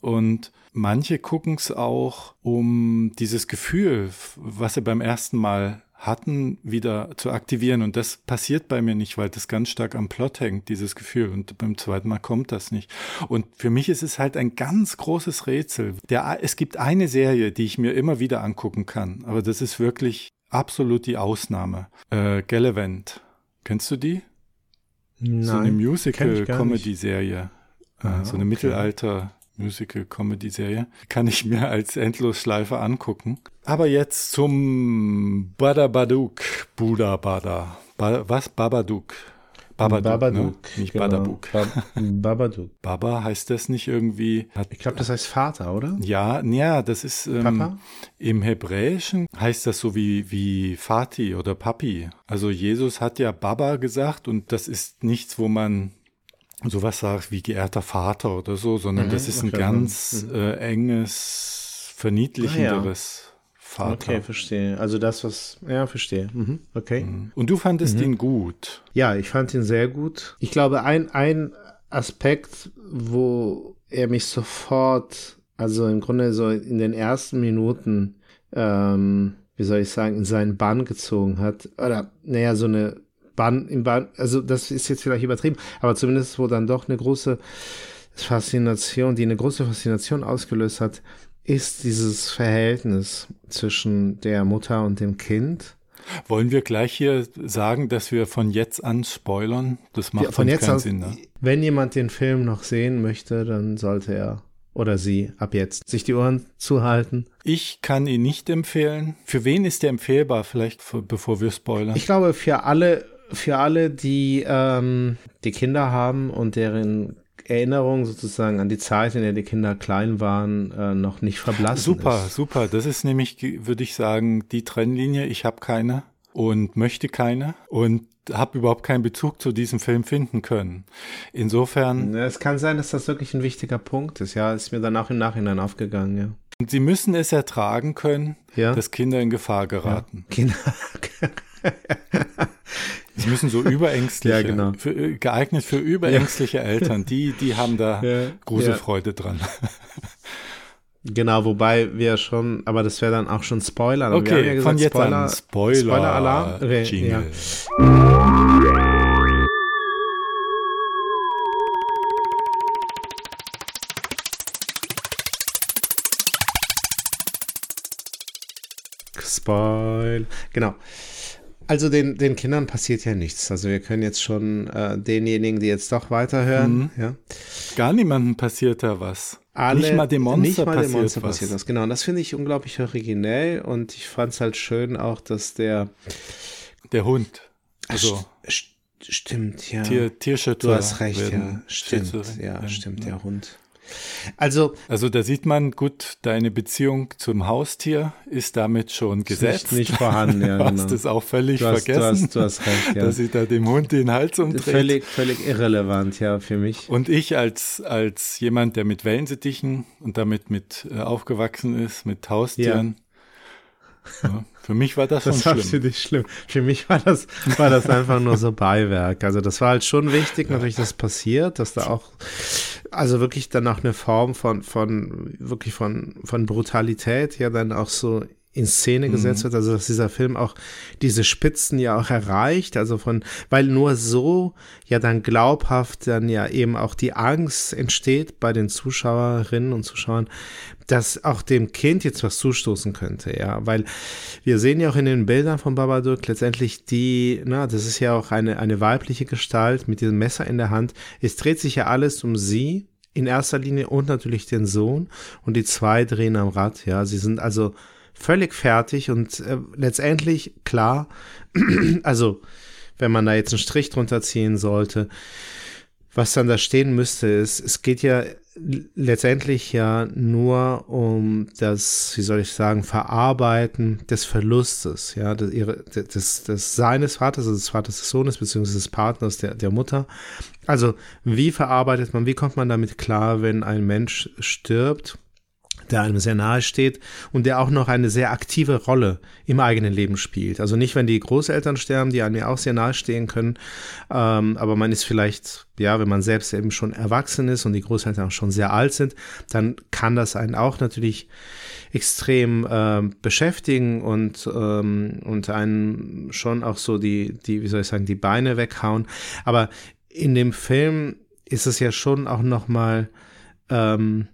Und manche gucken es auch, um dieses Gefühl, was sie beim ersten Mal hatten, wieder zu aktivieren. Und das passiert bei mir nicht, weil das ganz stark am Plot hängt, dieses Gefühl. Und beim zweiten Mal kommt das nicht. Und für mich ist es halt ein ganz großes Rätsel. Der, es gibt eine Serie, die ich mir immer wieder angucken kann. Aber das ist wirklich absolut die Ausnahme. Äh, Gallivant. Kennst du die? Nein, so eine Musical-Comedy-Serie. Ah, so eine okay. Mittelalter-Musical-Comedy-Serie. Kann ich mir als Endlosschleife angucken. Aber jetzt zum Badabaduk. Buda Bada. Ba was? Babadook. Babadook, Babadook. Ne? Nicht genau. Badabuk. Bab Babadook. Baba heißt das nicht irgendwie? Hat, Ich glaube, das heißt Vater, oder? ja, ja, das ist ähm, Papa? im Hebräischen heißt das so wie wie Vati oder Papi. Also Jesus hat ja Baba gesagt und das ist nichts, wo man sowas sagt wie geehrter Vater oder so, sondern das ist ein okay. ganz äh, enges, verniedlichenderes Vater. Okay, verstehe. Also das, was, ja, verstehe. Mhm. Okay. Und du fandest Mhm. ihn gut. Ja, ich fand ihn sehr gut. Ich glaube, ein, ein Aspekt, wo er mich sofort, also im Grunde so in den ersten Minuten, ähm, wie soll ich sagen, in seinen Bann gezogen hat, oder, naja, so eine Bann, im Bann, also das ist jetzt vielleicht übertrieben, aber zumindest wo dann doch eine große Faszination, die eine große Faszination ausgelöst hat, ist dieses Verhältnis zwischen der Mutter und dem Kind. Wollen wir gleich hier sagen, dass wir von jetzt an spoilern? Das macht Ja, von jetzt keinen an, Sinn. Ne? wenn jemand den Film noch sehen möchte, dann sollte er oder sie ab jetzt sich die Ohren zuhalten. Ich kann ihn nicht empfehlen. Für wen ist der empfehlbar? Vielleicht bevor wir spoilern. Ich glaube, für alle, für alle, die, ähm, die Kinder haben und deren Erinnerung sozusagen an die Zeit, in der die Kinder klein waren, äh, noch nicht verblassen super, ist. super. Das ist nämlich, würde ich sagen, die Trennlinie. Ich habe keine. und möchte keine und habe überhaupt keinen Bezug zu diesem Film finden können. Insofern, Ja, Es kann sein, dass das wirklich ein wichtiger Punkt ist. Ja, ist mir dann auch im Nachhinein aufgegangen. Ja. sie müssen es ertragen können, Ja. dass Kinder in Gefahr geraten. Kinder. Sie müssen so überängstliche, Ja, genau. für, äh, geeignet für überängstliche Eltern, die, die haben da Ja, Gruselfreude dran. Genau, wobei wir schon, aber das wäre dann auch schon Spoiler. Wir Okay, ja gesagt, von jetzt Spoiler, an Spoiler, Spoiler-Alarm. Okay, Jingle. ja. Spoil. Genau. Also den, den Kindern passiert ja nichts. Also wir können jetzt schon äh, denjenigen, die jetzt doch weiterhören, Mhm. ja, Gar niemandem passiert da was. alle, nicht mal dem Monster nicht mal passiert dem Monster was. passiert was. Genau, und das finde ich unglaublich originell und ich fand es halt schön auch, dass der Der Hund. Also St- stimmt, ja. Tier, Tierschützer. du hast recht, ja. Stimmt, ja, stimmt, der Hund. Also, Also da sieht man, gut, deine Beziehung zum Haustier ist damit schon gesetzt. nicht vorhanden, ja, Du hast genau. es auch völlig du hast, du vergessen, hast, du hast recht, ja. dass sie da dem Hund den Hals umdreht. Völlig, völlig irrelevant, ja, für mich. Und ich als, als jemand, der mit Wellensittichen und damit mit äh, aufgewachsen ist, mit Haustieren, ja, für mich war das, Das schon war für schlimm. dich schlimm. Für mich war das, war das einfach nur so Beiwerk. Also das war halt schon wichtig, natürlich, dass passiert, dass da auch, also wirklich dann auch eine Form von, von, wirklich von, von Brutalität ja dann auch so in Szene gesetzt wird, also dass dieser Film auch diese Spitzen ja auch erreicht, also von, weil nur so ja dann glaubhaft dann ja eben auch die Angst entsteht bei den Zuschauerinnen und Zuschauern, dass auch dem Kind jetzt was zustoßen könnte, ja, weil wir sehen ja auch in den Bildern von Babadook letztendlich die, na, das ist ja auch eine, eine weibliche Gestalt mit diesem Messer in der Hand. Es dreht sich ja alles um sie in erster Linie und natürlich den Sohn. Und die zwei drehen am Rad, ja, sie sind also völlig fertig und äh, letztendlich klar, also wenn man da jetzt einen Strich drunter ziehen sollte, was dann da stehen müsste, ist, es geht ja letztendlich ja nur um das, wie soll ich sagen, Verarbeiten des Verlustes, ja, des, des, des seines Vaters, also des Vaters des Sohnes, beziehungsweise des Partners der, der Mutter. Also, wie verarbeitet man, wie kommt man damit klar, wenn ein Mensch stirbt? Der einem sehr nahe steht und der auch noch eine sehr aktive Rolle im eigenen Leben spielt. Also nicht, wenn die Großeltern sterben, die einem ja auch sehr nahe stehen können, ähm, aber man ist vielleicht, ja, wenn man selbst eben schon erwachsen ist und die Großeltern auch schon sehr alt sind, dann kann das einen auch natürlich extrem ähm, beschäftigen und, ähm, und einen schon auch so die, die, wie soll ich sagen, die Beine weghauen. Aber in dem Film ist es ja schon auch nochmal, ähm,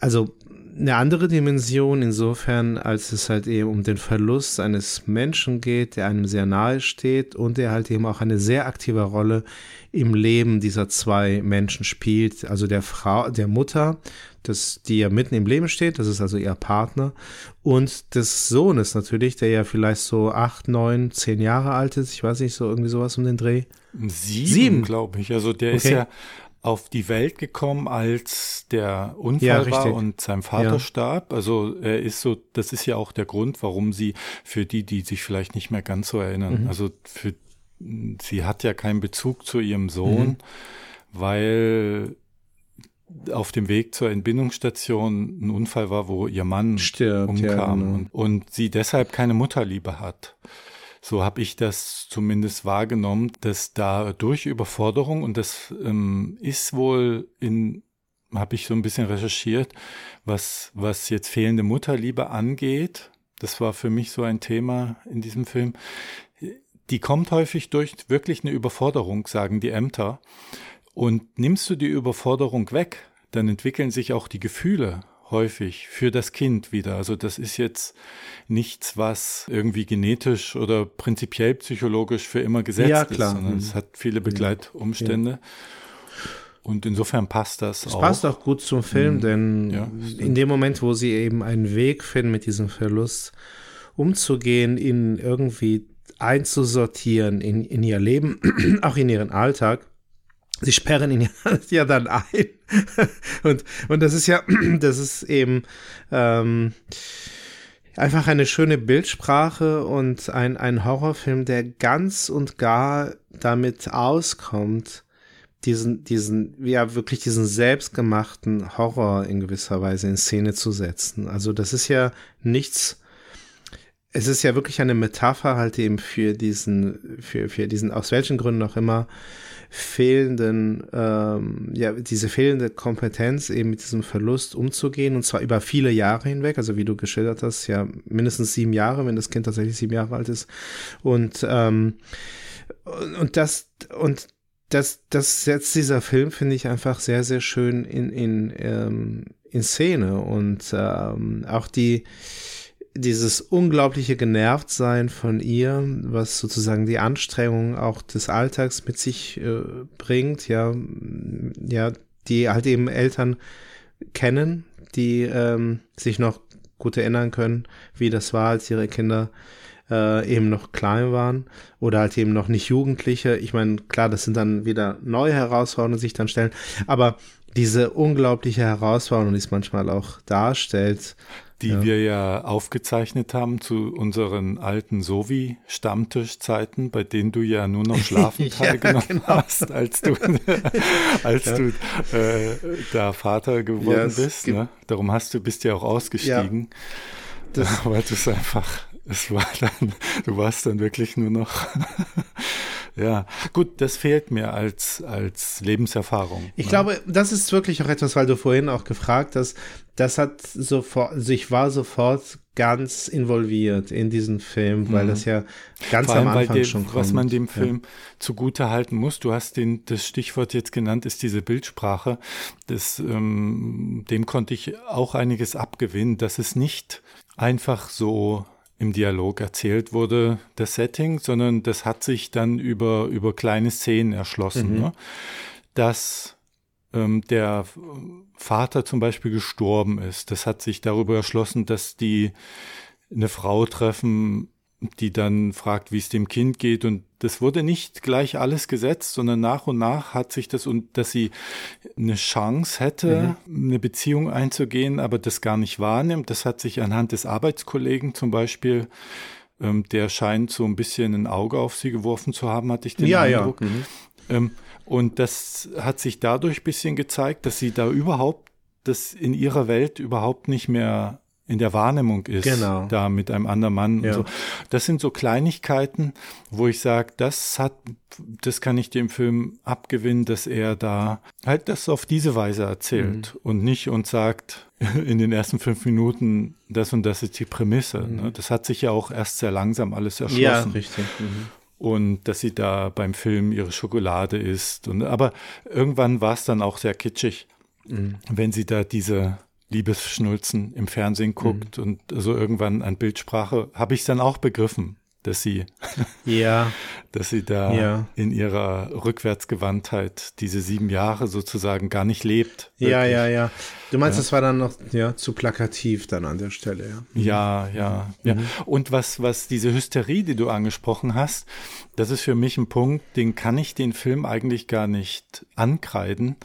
also eine andere Dimension insofern, als es halt eben um den Verlust eines Menschen geht, der einem sehr nahe steht und der halt eben auch eine sehr aktive Rolle im Leben dieser zwei Menschen spielt, also der Frau, der Mutter, das, die ja mitten im Leben steht, das ist also ihr Partner, und des Sohnes natürlich, der ja vielleicht so acht, neun, zehn Jahre alt ist, ich weiß nicht, so irgendwie sowas um den Dreh. Sieben, Sieben? glaube ich. Also der ist Okay. ja auf die Welt gekommen, als der Unfall Ja, war und sein Vater Ja. starb. Also er ist so, das ist ja auch der Grund, warum sie, für die, die sich vielleicht nicht mehr ganz so erinnern, Mhm. also für, sie hat ja keinen Bezug zu ihrem Sohn, weil auf dem Weg zur Entbindungsstation ein Unfall war, wo ihr Mann Stirbt, ja, umkam genau. und, und sie deshalb keine Mutterliebe hat. So habe ich das zumindest wahrgenommen, dass da durch Überforderung und das ähm, ist wohl in habe ich so ein bisschen recherchiert, was was jetzt fehlende Mutterliebe angeht. Das war für mich so ein Thema in diesem Film. Die kommt häufig durch wirklich eine Überforderung, sagen die Ämter. Und nimmst du die Überforderung weg, dann entwickeln sich auch die Gefühle häufig für das Kind wieder. Also das ist jetzt nichts, was irgendwie genetisch oder prinzipiell psychologisch für immer gesetzt Ja, klar. ist, sondern Mhm. es hat viele Begleitumstände. Und insofern passt das Es auch. passt auch gut zum Film, denn Ja, in dem Moment, wo sie eben einen Weg finden, mit diesem Verlust umzugehen, ihn irgendwie einzusortieren in, in ihr Leben, auch in ihren Alltag, sie sperren ihn ja, dann ein. und, und das ist ja, das ist eben, ähm, einfach eine schöne Bildsprache und ein, ein Horrorfilm, der ganz und gar damit auskommt, diesen, diesen, ja, wirklich diesen selbstgemachten Horror in gewisser Weise in Szene zu setzen. Also das ist ja nichts, es ist ja wirklich eine Metapher halt eben für diesen, für, für diesen, aus welchen Gründen auch immer, fehlenden, ähm, ja, diese fehlende Kompetenz eben mit diesem Verlust umzugehen und zwar über viele Jahre hinweg, also wie du geschildert hast, ja, mindestens sieben Jahre, wenn das Kind tatsächlich sieben Jahre alt ist. Und, ähm, und, das, und das, das setzt dieser Film, finde ich, einfach sehr, sehr schön in, in, ähm, in Szene. Und ähm, auch die, dieses unglaubliche Genervtsein von ihr, was sozusagen die Anstrengung auch des Alltags mit sich äh, bringt, ja, ja, die halt eben Eltern kennen, die ähm, sich noch gut erinnern können, wie das war, als ihre Kinder äh, eben noch klein waren oder halt eben noch nicht Jugendliche. Ich meine, klar, das sind dann wieder neue Herausforderungen, die sich dann stellen, aber diese unglaubliche Herausforderung, die es manchmal auch darstellt, die Ja. wir ja aufgezeichnet haben zu unseren alten Sovi-Stammtischzeiten, bei denen du ja nur noch schlafen Ja, teilgenommen genau. hast, als du, als du äh, da Vater geworden Ja, bist. Ne? Darum hast du bist ja auch ausgestiegen, Das- weil du es einfach, es war dann, du warst dann wirklich nur noch. ja, gut, das fehlt mir als als Lebenserfahrung. Ich ne? glaube, das ist wirklich auch etwas, weil du vorhin auch gefragt hast, das hat sofort, also ich war sofort ganz involviert in diesen Film, weil das ja ganz Mhm. Allem, am Anfang dem, schon kommt. was man dem Ja. Film zugute halten muss, du hast den, das Stichwort jetzt genannt, ist diese Bildsprache. Das, ähm, dem konnte ich auch einiges abgewinnen, dass es nicht einfach so im Dialog erzählt wurde, das Setting, sondern das hat sich dann über, über kleine Szenen erschlossen. Mhm. Ne? Dass ähm, der Vater zum Beispiel gestorben ist. Das hat sich darüber erschlossen, dass die eine Frau treffen, die dann fragt, wie es dem Kind geht. Und das wurde nicht gleich alles gesetzt, sondern nach und nach hat sich das und dass sie eine Chance hätte, eine Beziehung einzugehen, aber das gar nicht wahrnimmt. Das hat sich anhand des Arbeitskollegen zum Beispiel, ähm, der scheint so ein bisschen ein Auge auf sie geworfen zu haben, hatte ich den Ja, ja. Eindruck. Ähm, und das hat sich dadurch ein bisschen gezeigt, dass sie da überhaupt, das in ihrer Welt überhaupt nicht mehr in der Wahrnehmung ist, Genau. da mit einem anderen Mann Ja. und so. Das sind so Kleinigkeiten, wo ich sage, das hat, das kann ich dem Film abgewinnen, dass er da halt das auf diese Weise erzählt Mhm. und nicht und sagt in den ersten fünf Minuten, das und das ist die Prämisse. Mhm. Ne? Das hat sich ja auch erst sehr langsam alles erschlossen Ja, richtig. Mhm. und dass sie da beim Film ihre Schokolade isst. Und, aber irgendwann war es dann auch sehr kitschig, Mhm. wenn sie da diese Liebesschnulzen im Fernsehen guckt und also irgendwann an Bildsprache habe ich dann auch begriffen, dass sie, Ja, dass sie da Ja. in ihrer Rückwärtsgewandtheit diese sieben Jahre sozusagen gar nicht lebt. ja, wirklich. ja, ja. Du meinst, das war dann noch ja, zu plakativ dann an der Stelle, ja. Ja, ja, ja. Mhm. Und was, was diese Hysterie, die du angesprochen hast, das ist für mich ein Punkt, den kann ich den Film eigentlich gar nicht ankreiden,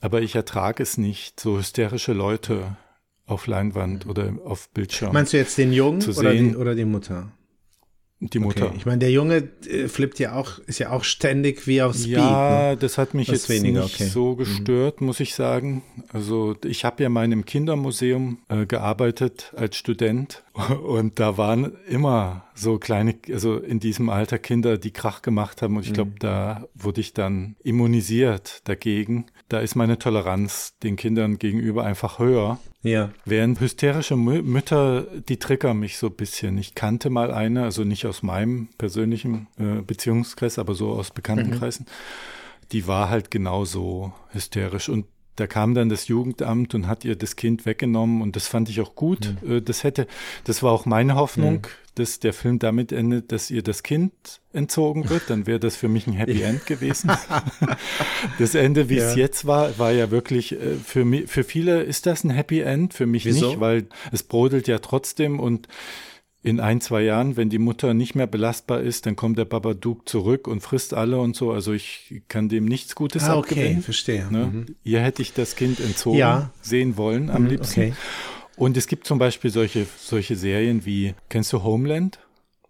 aber ich ertrage es nicht, so hysterische Leute auf Leinwand oder auf Bildschirm. Meinst du jetzt den Jungen Zu oder die, sehen. oder die Mutter? die Mutter. Okay. Ich meine, der Junge äh, flippt ja auch, ist ja auch ständig wie auf Speed. Ja, ne? das hat mich Das jetzt weniger, nicht okay. Mhm. so gestört, muss ich sagen. Also ich habe ja mal in einem Kindermuseum äh, gearbeitet als Student und da waren immer so kleine, also in diesem Alter Kinder, die Krach gemacht haben und ich Mhm. glaube, da wurde ich dann immunisiert dagegen. Da ist meine Toleranz den Kindern gegenüber einfach höher. Ja. Während hysterische Mü Mütter, die triggern mich so ein bisschen. Ich kannte mal eine, also nicht aus meinem persönlichen äh, Beziehungskreis, aber so aus Bekanntenkreisen. Die war halt genauso hysterisch. Und da kam dann das Jugendamt und hat ihr das Kind weggenommen und das fand ich auch gut. Äh, Das hätte, das war auch meine Hoffnung, dass der Film damit endet, dass ihr das Kind entzogen wird. Dann wäre das für mich ein Happy End gewesen. Das Ende, wie es Ja. jetzt war, war ja wirklich, äh, für, mi- für viele ist das ein Happy End, für mich Wieso? nicht, weil es brodelt ja trotzdem und in ein, zwei Jahren, wenn die Mutter nicht mehr belastbar ist, dann kommt der Babadook zurück und frisst alle und so. Also ich kann dem nichts Gutes Ah, okay, abgewinnen. verstehe. Ne? Mhm. Ihr hätte ich das Kind entzogen Ja. sehen wollen am Mhm, liebsten. okay. Und es gibt zum Beispiel solche, solche Serien wie, kennst du Homeland?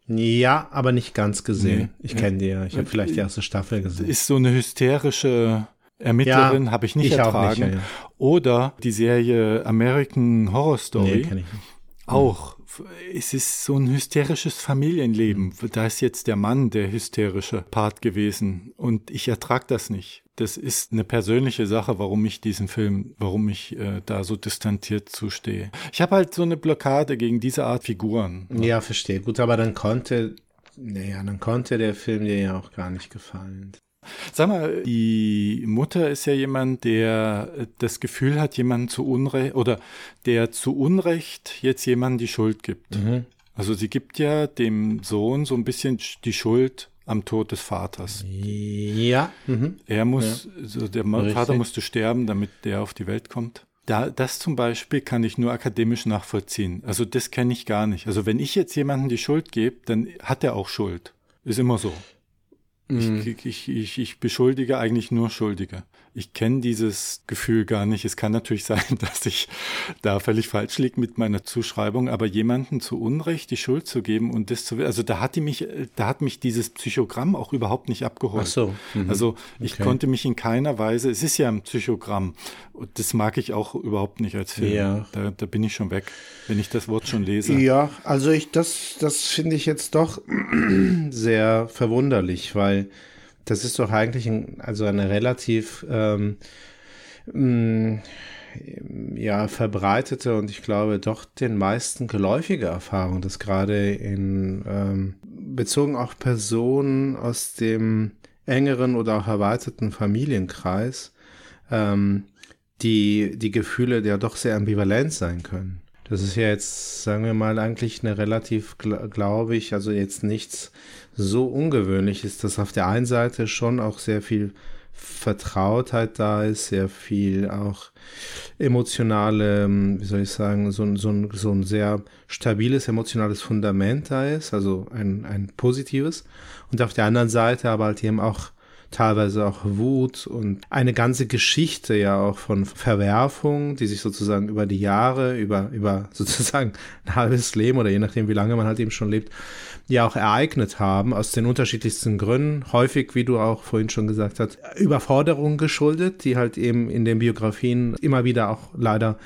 Ja, aber nicht ganz gesehen. Nee. Ich kenne die ja. Ich habe vielleicht die erste Staffel gesehen. Ist so eine hysterische Ermittlerin, Ja, habe ich nicht ich ertragen. nicht, ja, ja. Oder die Serie American Horror Story. nee, kenne ich nicht. Auch. Es ist so ein hysterisches Familienleben. Da ist jetzt der Mann der hysterische Part gewesen. Und ich ertrage das nicht. Das ist eine persönliche Sache, warum ich diesen Film, warum ich äh, da so distanziert zustehe. Ich habe halt so eine Blockade gegen diese Art Figuren. Ja, verstehe. Gut, aber dann konnte, naja, dann konnte der Film dir ja auch gar nicht gefallen. Sag mal, die Mutter ist ja jemand, der äh, das Gefühl hat, jemanden zu Unrecht oder der zu Unrecht jetzt jemandem die Schuld gibt. Also sie gibt ja dem Sohn so ein bisschen die Schuld am Tod des Vaters. Ja. Mhm. Er muss, so der Ma- Richtig. Vater musste sterben, damit der auf die Welt kommt. Da, das zum Beispiel kann ich nur akademisch nachvollziehen. Also das kenne ich gar nicht. Also wenn ich jetzt jemandem die Schuld gebe, dann hat er auch Schuld. Ist immer so. Mhm. Ich, ich, ich, ich beschuldige eigentlich nur Schuldige. Ich kenne dieses Gefühl gar nicht. Es kann natürlich sein, dass ich da völlig falsch liege mit meiner Zuschreibung, aber jemanden zu Unrecht die Schuld zu geben und das zu, also da hat die mich, da hat mich dieses Psychogramm auch überhaupt nicht abgeholt. Ach so. Mhm. Also ich Okay. konnte mich in keiner Weise, es ist ja ein Psychogramm, und das mag ich auch überhaupt nicht als Film. Ja. Da, da bin ich schon weg, wenn ich das Wort schon lese. Ja, also ich, das, das finde ich jetzt doch sehr verwunderlich, weil das ist doch eigentlich ein, also eine relativ ähm, mh, ja, verbreitete und ich glaube doch den meisten geläufige Erfahrung, dass gerade in ähm, bezogen auf Personen aus dem engeren oder auch erweiterten Familienkreis, ähm, die, die Gefühle ja doch sehr ambivalent sein können. Das ist ja jetzt, sagen wir mal, eigentlich eine relativ, gl- glaube ich, also jetzt nichts so ungewöhnliches, dass auf der einen Seite schon auch sehr viel Vertrautheit da ist, sehr viel auch emotionale, ähm, wie soll ich sagen, so, ein- so, so ein sehr stabiles emotionales Fundament da ist, also ein, ein positives. Und auf der anderen Seite aber halt eben auch teilweise auch Wut und eine ganze Geschichte ja auch von Verwerfung, die sich sozusagen über die Jahre, über, über sozusagen ein halbes Leben oder je nachdem, wie lange man halt eben schon lebt, ja auch ereignet haben, aus den unterschiedlichsten Gründen, häufig, wie du auch vorhin schon gesagt hast, Überforderungen geschuldet, die halt eben in den Biografien immer wieder auch leider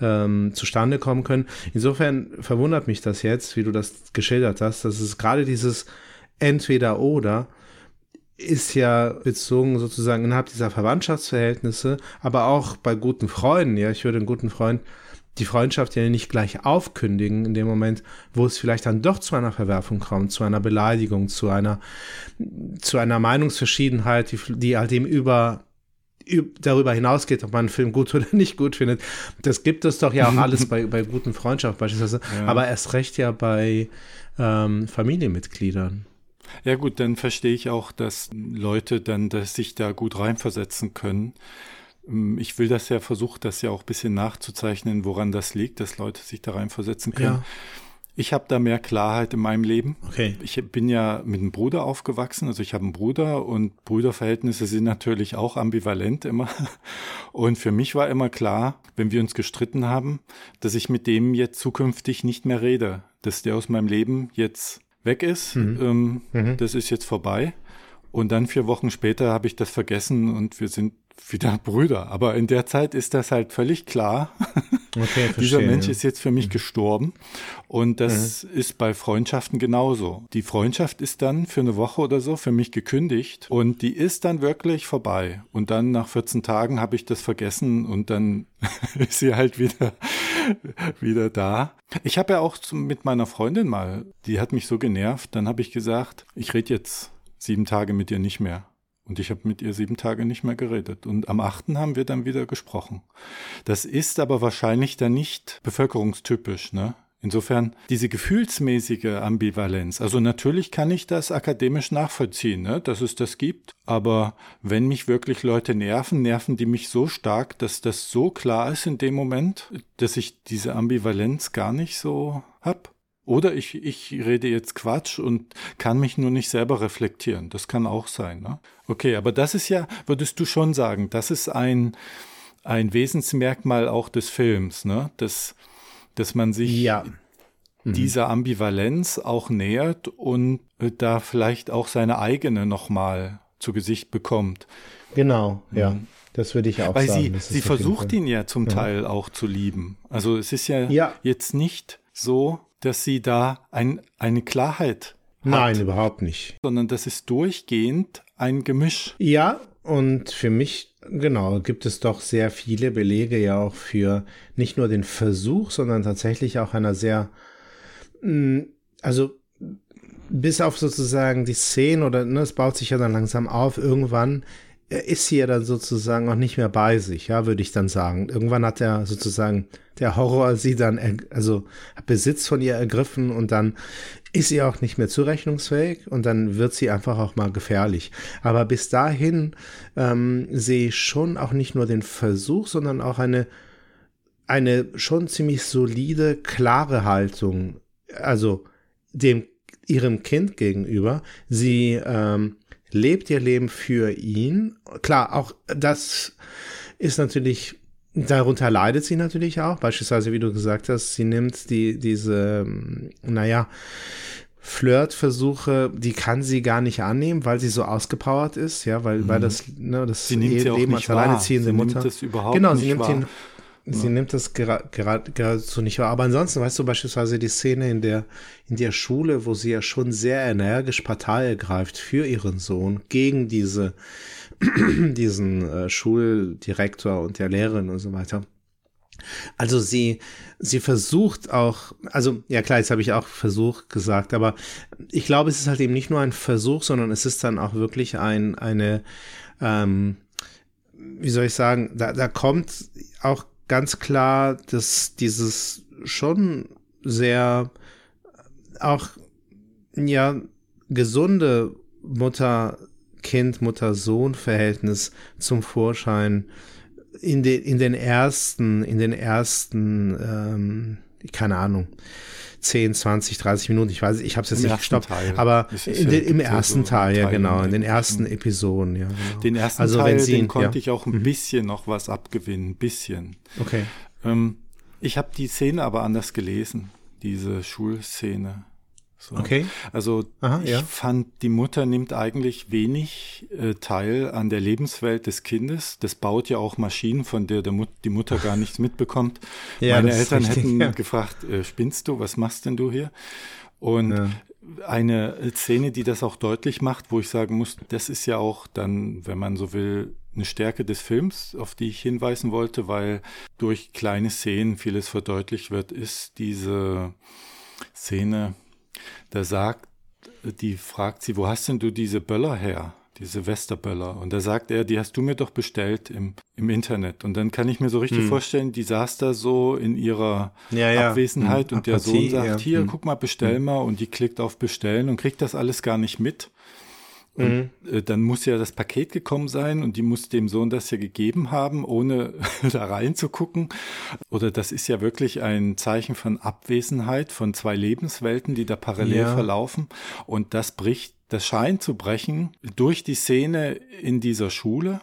ähm, zustande kommen können. Insofern verwundert mich das jetzt, wie du das geschildert hast, dass es gerade dieses entweder oder ist ja bezogen sozusagen innerhalb dieser Verwandtschaftsverhältnisse, aber auch bei guten Freunden, ja, ich würde einen guten Freund die Freundschaft ja nicht gleich aufkündigen in dem Moment, wo es vielleicht dann doch zu einer Verwerfung kommt, zu einer Beleidigung, zu einer, zu einer Meinungsverschiedenheit, die, die halt eben über üb- darüber hinausgeht, ob man einen Film gut oder nicht gut findet. Das gibt es doch ja auch alles bei, bei guten Freundschaften beispielsweise, aber erst recht ja bei ähm, Familienmitgliedern. Ja gut, dann verstehe ich auch, dass Leute dann dass sich da gut reinversetzen können. Ähm, Ich will das ja, versuche das ja auch ein bisschen nachzuzeichnen, woran das liegt, dass Leute sich da reinversetzen können. Ja. Ich habe da mehr Klarheit in meinem Leben. Okay. Ich bin ja mit einem Bruder aufgewachsen, also ich habe einen Bruder und Brüderverhältnisse sind natürlich auch ambivalent immer. Und für mich war immer klar, wenn wir uns gestritten haben, dass ich mit dem jetzt zukünftig nicht mehr rede, dass der aus meinem Leben jetzt weg ist. Ähm, Das ist jetzt vorbei. Und dann vier Wochen später habe ich das vergessen und wir sind wieder Brüder. Aber in der Zeit ist das halt völlig klar. Okay, verstehe. Dieser Mensch ist jetzt für mich gestorben. Und das ist bei Freundschaften genauso. Die Freundschaft ist dann für eine Woche oder so für mich gekündigt und die ist dann wirklich vorbei. Und dann nach 14 Tagen habe ich das vergessen und dann ist sie halt wieder, wieder da. Ich habe ja auch mit meiner Freundin mal, die hat mich so genervt, dann habe ich gesagt, ich rede jetzt sieben Tage mit ihr nicht mehr. Und ich habe mit ihr sieben Tage nicht mehr geredet. Und am achten haben wir dann wieder gesprochen. Das ist aber wahrscheinlich dann nicht bevölkerungstypisch, ne? Insofern diese gefühlsmäßige Ambivalenz. Also natürlich kann ich das akademisch nachvollziehen, ne, dass es das gibt. Aber wenn mich wirklich Leute nerven, nerven die mich so stark, dass das so klar ist in dem Moment, dass ich diese Ambivalenz gar nicht so hab. Oder ich, ich rede jetzt Quatsch und kann mich nur nicht selber reflektieren. Das kann auch sein. Ne? Okay, aber das ist ja, würdest du schon sagen, das ist ein, ein Wesensmerkmal auch des Films, ne? dass, dass man sich Ja. dieser Ambivalenz auch nähert und äh, da vielleicht auch seine eigene nochmal zu Gesicht bekommt. Genau, ja. Das würde ich auch Weil sagen. sie, ist sie jeden versucht ihn ja zum Teil auch zu lieben. Also es ist ja, Ja. jetzt nicht so, dass sie da ein, eine Klarheit hat, Nein, überhaupt nicht. sondern das ist durchgehend ein Gemisch. Ja, und für mich, genau, gibt es doch sehr viele Belege ja auch für nicht nur den Versuch, sondern tatsächlich auch einer sehr, mh, also bis auf sozusagen die Szene oder ne, es baut sich ja dann langsam auf, irgendwann äh, ist ja dann sozusagen auch nicht mehr bei sich, ja, würde ich dann sagen. Irgendwann hat er sozusagen der Horror sie dann, er- also Besitz von ihr ergriffen und dann ist sie auch nicht mehr zurechnungsfähig und dann wird sie einfach auch mal gefährlich. Aber bis dahin ähm, sehe ich schon auch nicht nur den Versuch, sondern auch eine, eine schon ziemlich solide, klare Haltung, also dem ihrem Kind gegenüber. Sie ähm, lebt ihr Leben für ihn. Klar, auch das ist natürlich, darunter leidet sie natürlich auch. Beispielsweise, wie du gesagt hast, sie nimmt die, diese, ähm, naja, Flirtversuche, die kann sie gar nicht annehmen, weil sie so ausgepowert ist, ja, weil, weil das, ne, das Mhm. Sie nimmt sie auch Leben nicht als alleinerziehende wahr. Sie nimmt Mutter. das überhaupt genau, sie nimmt wahr. ihn, sie nimmt das gera- gera- geradezu nicht wahr. Aber ansonsten, weißt du, beispielsweise die Szene in der, in der Schule, wo sie ja schon sehr energisch Partei ergreift für ihren Sohn gegen diese, diesen äh, Schuldirektor und der Lehrerin und so weiter. Also sie, sie versucht auch, also ja klar, jetzt habe ich auch Versuch gesagt, aber ich glaube, es ist halt eben nicht nur ein Versuch, sondern es ist dann auch wirklich ein, eine, ähm, wie soll ich sagen, da, da kommt auch ganz klar, dass dieses schon sehr auch ja gesunde Mutter-Kind, Mutter-Sohn-Verhältnis zum Vorschein in den, in den ersten, in den ersten, ähm, keine Ahnung, 10, 20, 30 Minuten, ich weiß, ich habe es jetzt Im nicht gestoppt, Teil. aber ja- den, im ersten so Teil, ja genau, in den ersten Episoden, ja. Genau. Den ersten Also, Teil, wenn sie- den konnte ja. Mhm. ich auch ein bisschen noch was abgewinnen, ein bisschen. Okay. Ähm, ich habe die Szene aber anders gelesen, diese Schulszene. So. Okay. Also Aha, ich ja. fand, die Mutter nimmt eigentlich wenig äh, teil an der Lebenswelt des Kindes. Das baut ja auch Maschinen, von der der Mut die Mutter gar nichts mitbekommt. Ja, Meine Eltern richtig, hätten ja. gefragt, äh, spinnst du, was machst denn du hier? Und Ja. eine Szene, die das auch deutlich macht, wo ich sagen muss, das ist ja auch dann, wenn man so will, eine Stärke des Films, auf die ich hinweisen wollte, weil durch kleine Szenen vieles verdeutlicht wird, ist diese Szene, da sagt, die fragt sie, wo hast denn du diese Böller her? Diese Westerböller. Und da sagt er, die hast du mir doch bestellt im, im Internet. Und dann kann ich mir so richtig vorstellen, die saß da so in ihrer Hm. Ja, ja. Abwesenheit Hm, und der Apathie, Sohn sagt, ja. hier, Hm. guck mal, bestell mal. Und die klickt auf Bestellen und kriegt das alles gar nicht mit. Und Mhm. äh, dann muss ja das Paket gekommen sein und die muss dem Sohn das ja gegeben haben, ohne da reinzugucken. Oder das ist ja wirklich ein Zeichen von Abwesenheit von zwei Lebenswelten, die da parallel Ja. verlaufen. Und das bricht, das scheint zu brechen durch die Szene in dieser Schule.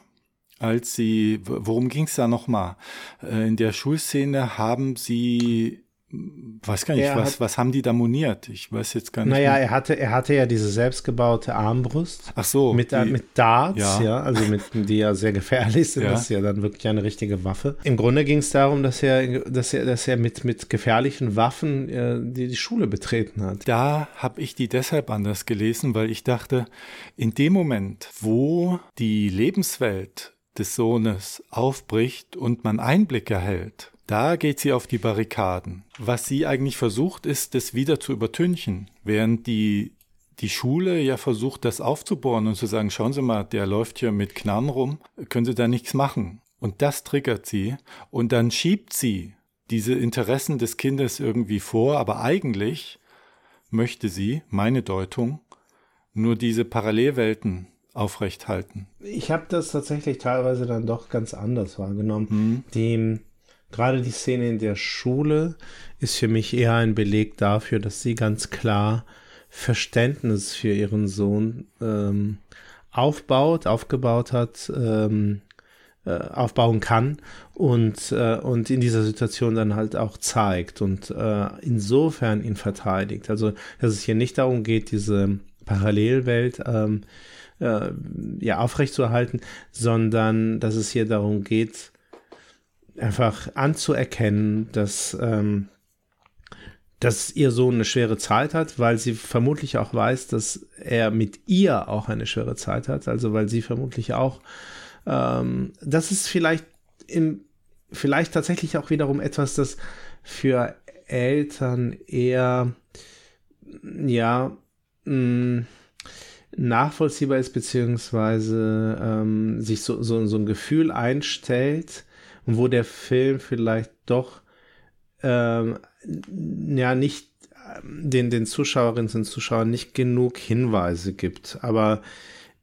Als sie, worum ging es da nochmal? Äh, In der Schulszene haben sie, weiß gar nicht, Er was, hat- was haben die da moniert? Ich weiß jetzt gar nicht. Naja, mehr. er hatte, er hatte ja diese selbstgebaute Armbrust. Ach so. mit, äh, die- mit Darts, ja. Ja. also mit, die ja sehr gefährlich sind. Ja. Das ist ja dann wirklich eine richtige Waffe. Im Grunde ging es darum, dass er, dass er, dass er mit, mit gefährlichen Waffen äh, die, die Schule betreten hat. Da habe ich die deshalb anders gelesen, weil ich dachte, in dem Moment, wo die Lebenswelt des Sohnes aufbricht und man Einblick erhält, da geht sie auf die Barrikaden. Was sie eigentlich versucht, ist, das wieder zu übertünchen, während die die Schule ja versucht, das aufzubohren und zu sagen, schauen Sie mal, der läuft hier mit Knarren rum, können Sie da nichts machen. Und das triggert sie und dann schiebt sie diese Interessen des Kindes irgendwie vor, aber eigentlich möchte sie, meine Deutung, nur diese Parallelwelten aufrechthalten. Ich habe das tatsächlich teilweise dann doch ganz anders wahrgenommen. Mhm. Die, gerade die Szene in der Schule ist für mich eher ein Beleg dafür, dass sie ganz klar Verständnis für ihren Sohn ähm, aufbaut, aufgebaut hat, ähm, äh, aufbauen kann und, äh, und in dieser Situation dann halt auch zeigt und äh, insofern ihn verteidigt. Also, dass es hier nicht darum geht, diese Parallelwelt ähm, äh, ja, aufrechtzuerhalten, sondern dass es hier darum geht, einfach anzuerkennen, dass, ähm, dass ihr Sohn eine schwere Zeit hat, weil sie vermutlich auch weiß, dass er mit ihr auch eine schwere Zeit hat, also weil sie vermutlich auch, ähm, das ist vielleicht im, vielleicht tatsächlich auch wiederum etwas, das für Eltern eher, ja, mh, nachvollziehbar ist, beziehungsweise ähm, sich so, so, so ein Gefühl einstellt und wo der Film vielleicht doch ähm, ja nicht ähm, den, den Zuschauerinnen und Zuschauern nicht genug Hinweise gibt. Aber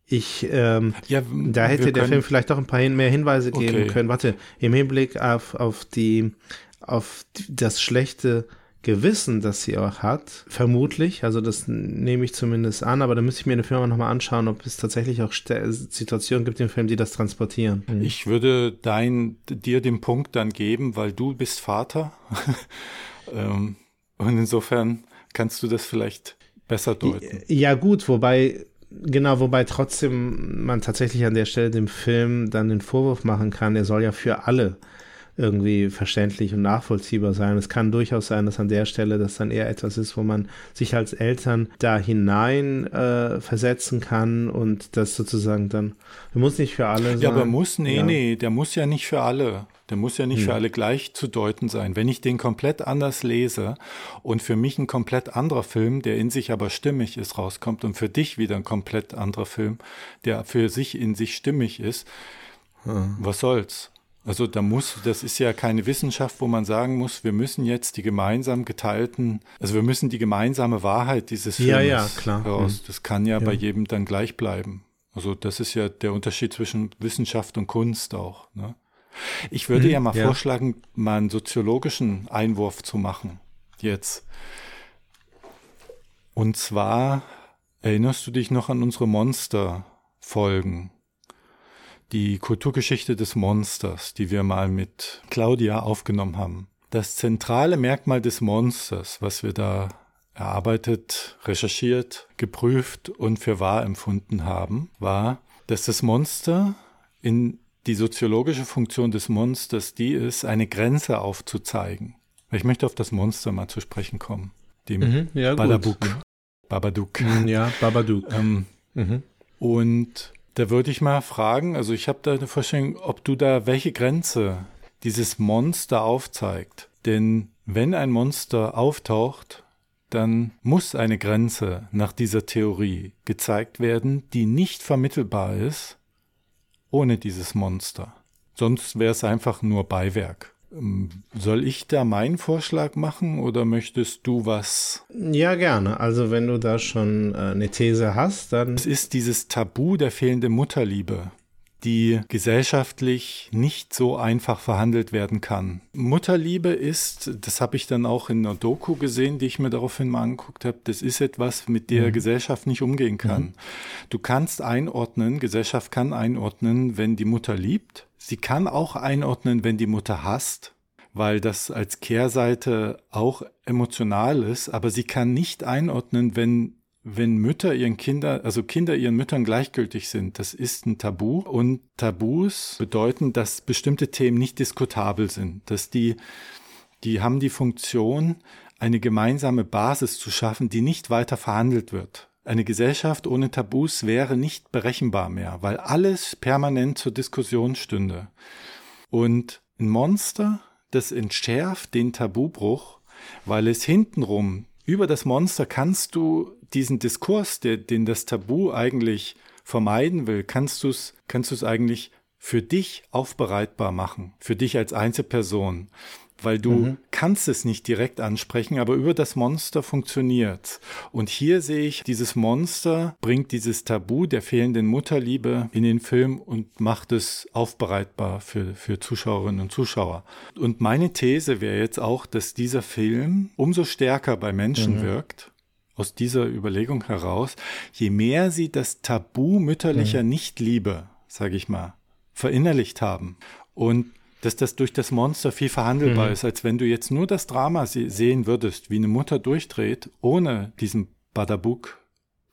ich, ähm, Ja, da hätte der Film vielleicht doch ein paar hin- mehr Hinweise geben Okay. können. Warte, im Hinblick auf, auf die, auf das schlechte Gewissen, das sie auch hat, vermutlich, also das nehme ich zumindest an, aber da müsste ich mir den Film auch nochmal anschauen, ob es tatsächlich auch Situationen gibt im Film, die das transportieren. Ich würde dein, dir den Punkt dann geben, weil du bist Vater. ähm, und insofern kannst du das vielleicht besser deuten. Ja, gut, wobei, genau, wobei trotzdem man tatsächlich an der Stelle dem Film dann den Vorwurf machen kann, er soll ja für alle irgendwie verständlich und nachvollziehbar sein. Es kann durchaus sein, dass an der Stelle das dann eher etwas ist, wo man sich als Eltern da hinein äh, versetzen kann und das sozusagen dann, muss nicht für alle sein. Ja, aber muss, nee, Ja. nee, der muss ja nicht für alle. Der muss ja nicht Hm. für alle gleich zu deuten sein. Wenn ich den komplett anders lese und für mich ein komplett anderer Film, der in sich aber stimmig ist, rauskommt und für dich wieder ein komplett anderer Film, der für sich in sich stimmig ist, was soll's? Also da muss, das ist ja keine Wissenschaft, wo man sagen muss, wir müssen jetzt die gemeinsam geteilten, also wir müssen die gemeinsame Wahrheit dieses Films Ja, ja, klar. heraus. Hm. Das kann ja, bei jedem dann gleich bleiben. Also das ist ja der Unterschied zwischen Wissenschaft und Kunst auch. Ne? Ich würde Mhm, ja mal ja. vorschlagen, mal einen soziologischen Einwurf zu machen. Jetzt. Und zwar erinnerst du dich noch an unsere Monster-Folgen? Die Kulturgeschichte des Monsters, die wir mal mit Claudia aufgenommen haben. Das zentrale Merkmal des Monsters, was wir da erarbeitet, recherchiert, geprüft und für wahr empfunden haben, war, dass das Monster in die soziologische Funktion des Monsters die ist, eine Grenze aufzuzeigen. Ich möchte auf das Monster mal zu sprechen kommen. Dem Mhm, ja, gut. Babadook. Mhm, Ja, Babadook. Ähm, Mhm. und da würde ich mal fragen, also ich habe da eine Vorstellung, ob du da welche Grenze dieses Monster aufzeigt. Denn wenn ein Monster auftaucht, dann muss eine Grenze nach dieser Theorie gezeigt werden, die nicht vermittelbar ist ohne dieses Monster. Sonst wäre es einfach nur Beiwerk. Ähm, Soll ich da meinen Vorschlag machen oder möchtest du was Ja, gerne. Also wenn du da schon äh, eine These hast, dann Es ist dieses Tabu der fehlenden Mutterliebe, die gesellschaftlich nicht so einfach verhandelt werden kann. Mutterliebe ist, das habe ich dann auch in einer Doku gesehen, die ich mir daraufhin mal angeguckt habe, das ist etwas, mit der Gesellschaft nicht umgehen kann. Du kannst einordnen, Gesellschaft kann einordnen, wenn die Mutter liebt. Sie kann auch einordnen, wenn die Mutter hasst weil das als Kehrseite auch emotional ist, aber sie kann nicht einordnen, wenn wenn Mütter ihren Kindern, also Kinder ihren Müttern gleichgültig sind. Das ist ein Tabu und Tabus bedeuten, dass bestimmte Themen nicht diskutabel sind, dass die die haben die Funktion, eine gemeinsame Basis zu schaffen, die nicht weiter verhandelt wird. Eine Gesellschaft ohne Tabus wäre nicht berechenbar mehr, weil alles permanent zur Diskussion stünde. Und ein Monster, das entschärft den Tabubruch, weil es hintenrum, über das Monster kannst du diesen Diskurs, der, den das Tabu eigentlich vermeiden will, kannst du es kannst eigentlich für dich aufbereitbar machen, für dich als Einzelperson, weil du kannst es nicht direkt ansprechen, aber über das Monster funktioniert. Und hier sehe ich, dieses Monster bringt dieses Tabu der fehlenden Mutterliebe in den Film und macht es aufbereitbar für, für Zuschauerinnen und Zuschauer. Und meine These wäre jetzt auch, dass dieser Film umso stärker bei Menschen wirkt, aus dieser Überlegung heraus, je mehr sie das Tabu mütterlicher Nichtliebe, sage ich mal, verinnerlicht haben. Und dass das durch das Monster viel verhandelbar Mhm. ist, als wenn du jetzt nur das Drama se sehen würdest, wie eine Mutter durchdreht, ohne diesen Badabuk,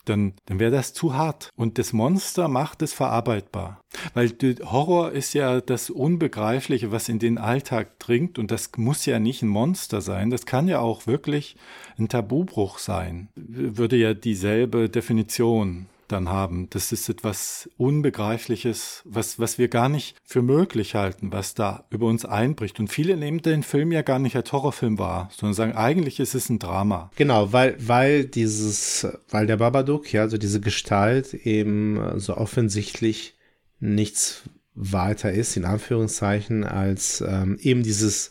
dann, dann wäre das zu hart. Und das Monster macht es verarbeitbar. Weil Horror ist ja das Unbegreifliche, was in den Alltag dringt. Und das muss ja nicht ein Monster sein. Das kann ja auch wirklich ein Tabubruch sein. Würde ja dieselbe Definition dann haben. Das ist etwas Unbegreifliches, was, was wir gar nicht für möglich halten, was da über uns einbricht. Und viele nehmen den Film ja gar nicht als Horrorfilm wahr, sondern sagen, eigentlich ist es ein Drama. Genau, weil, weil dieses, weil der Babadook, ja, also diese Gestalt eben so offensichtlich nichts weiter ist, in Anführungszeichen, als ähm, eben dieses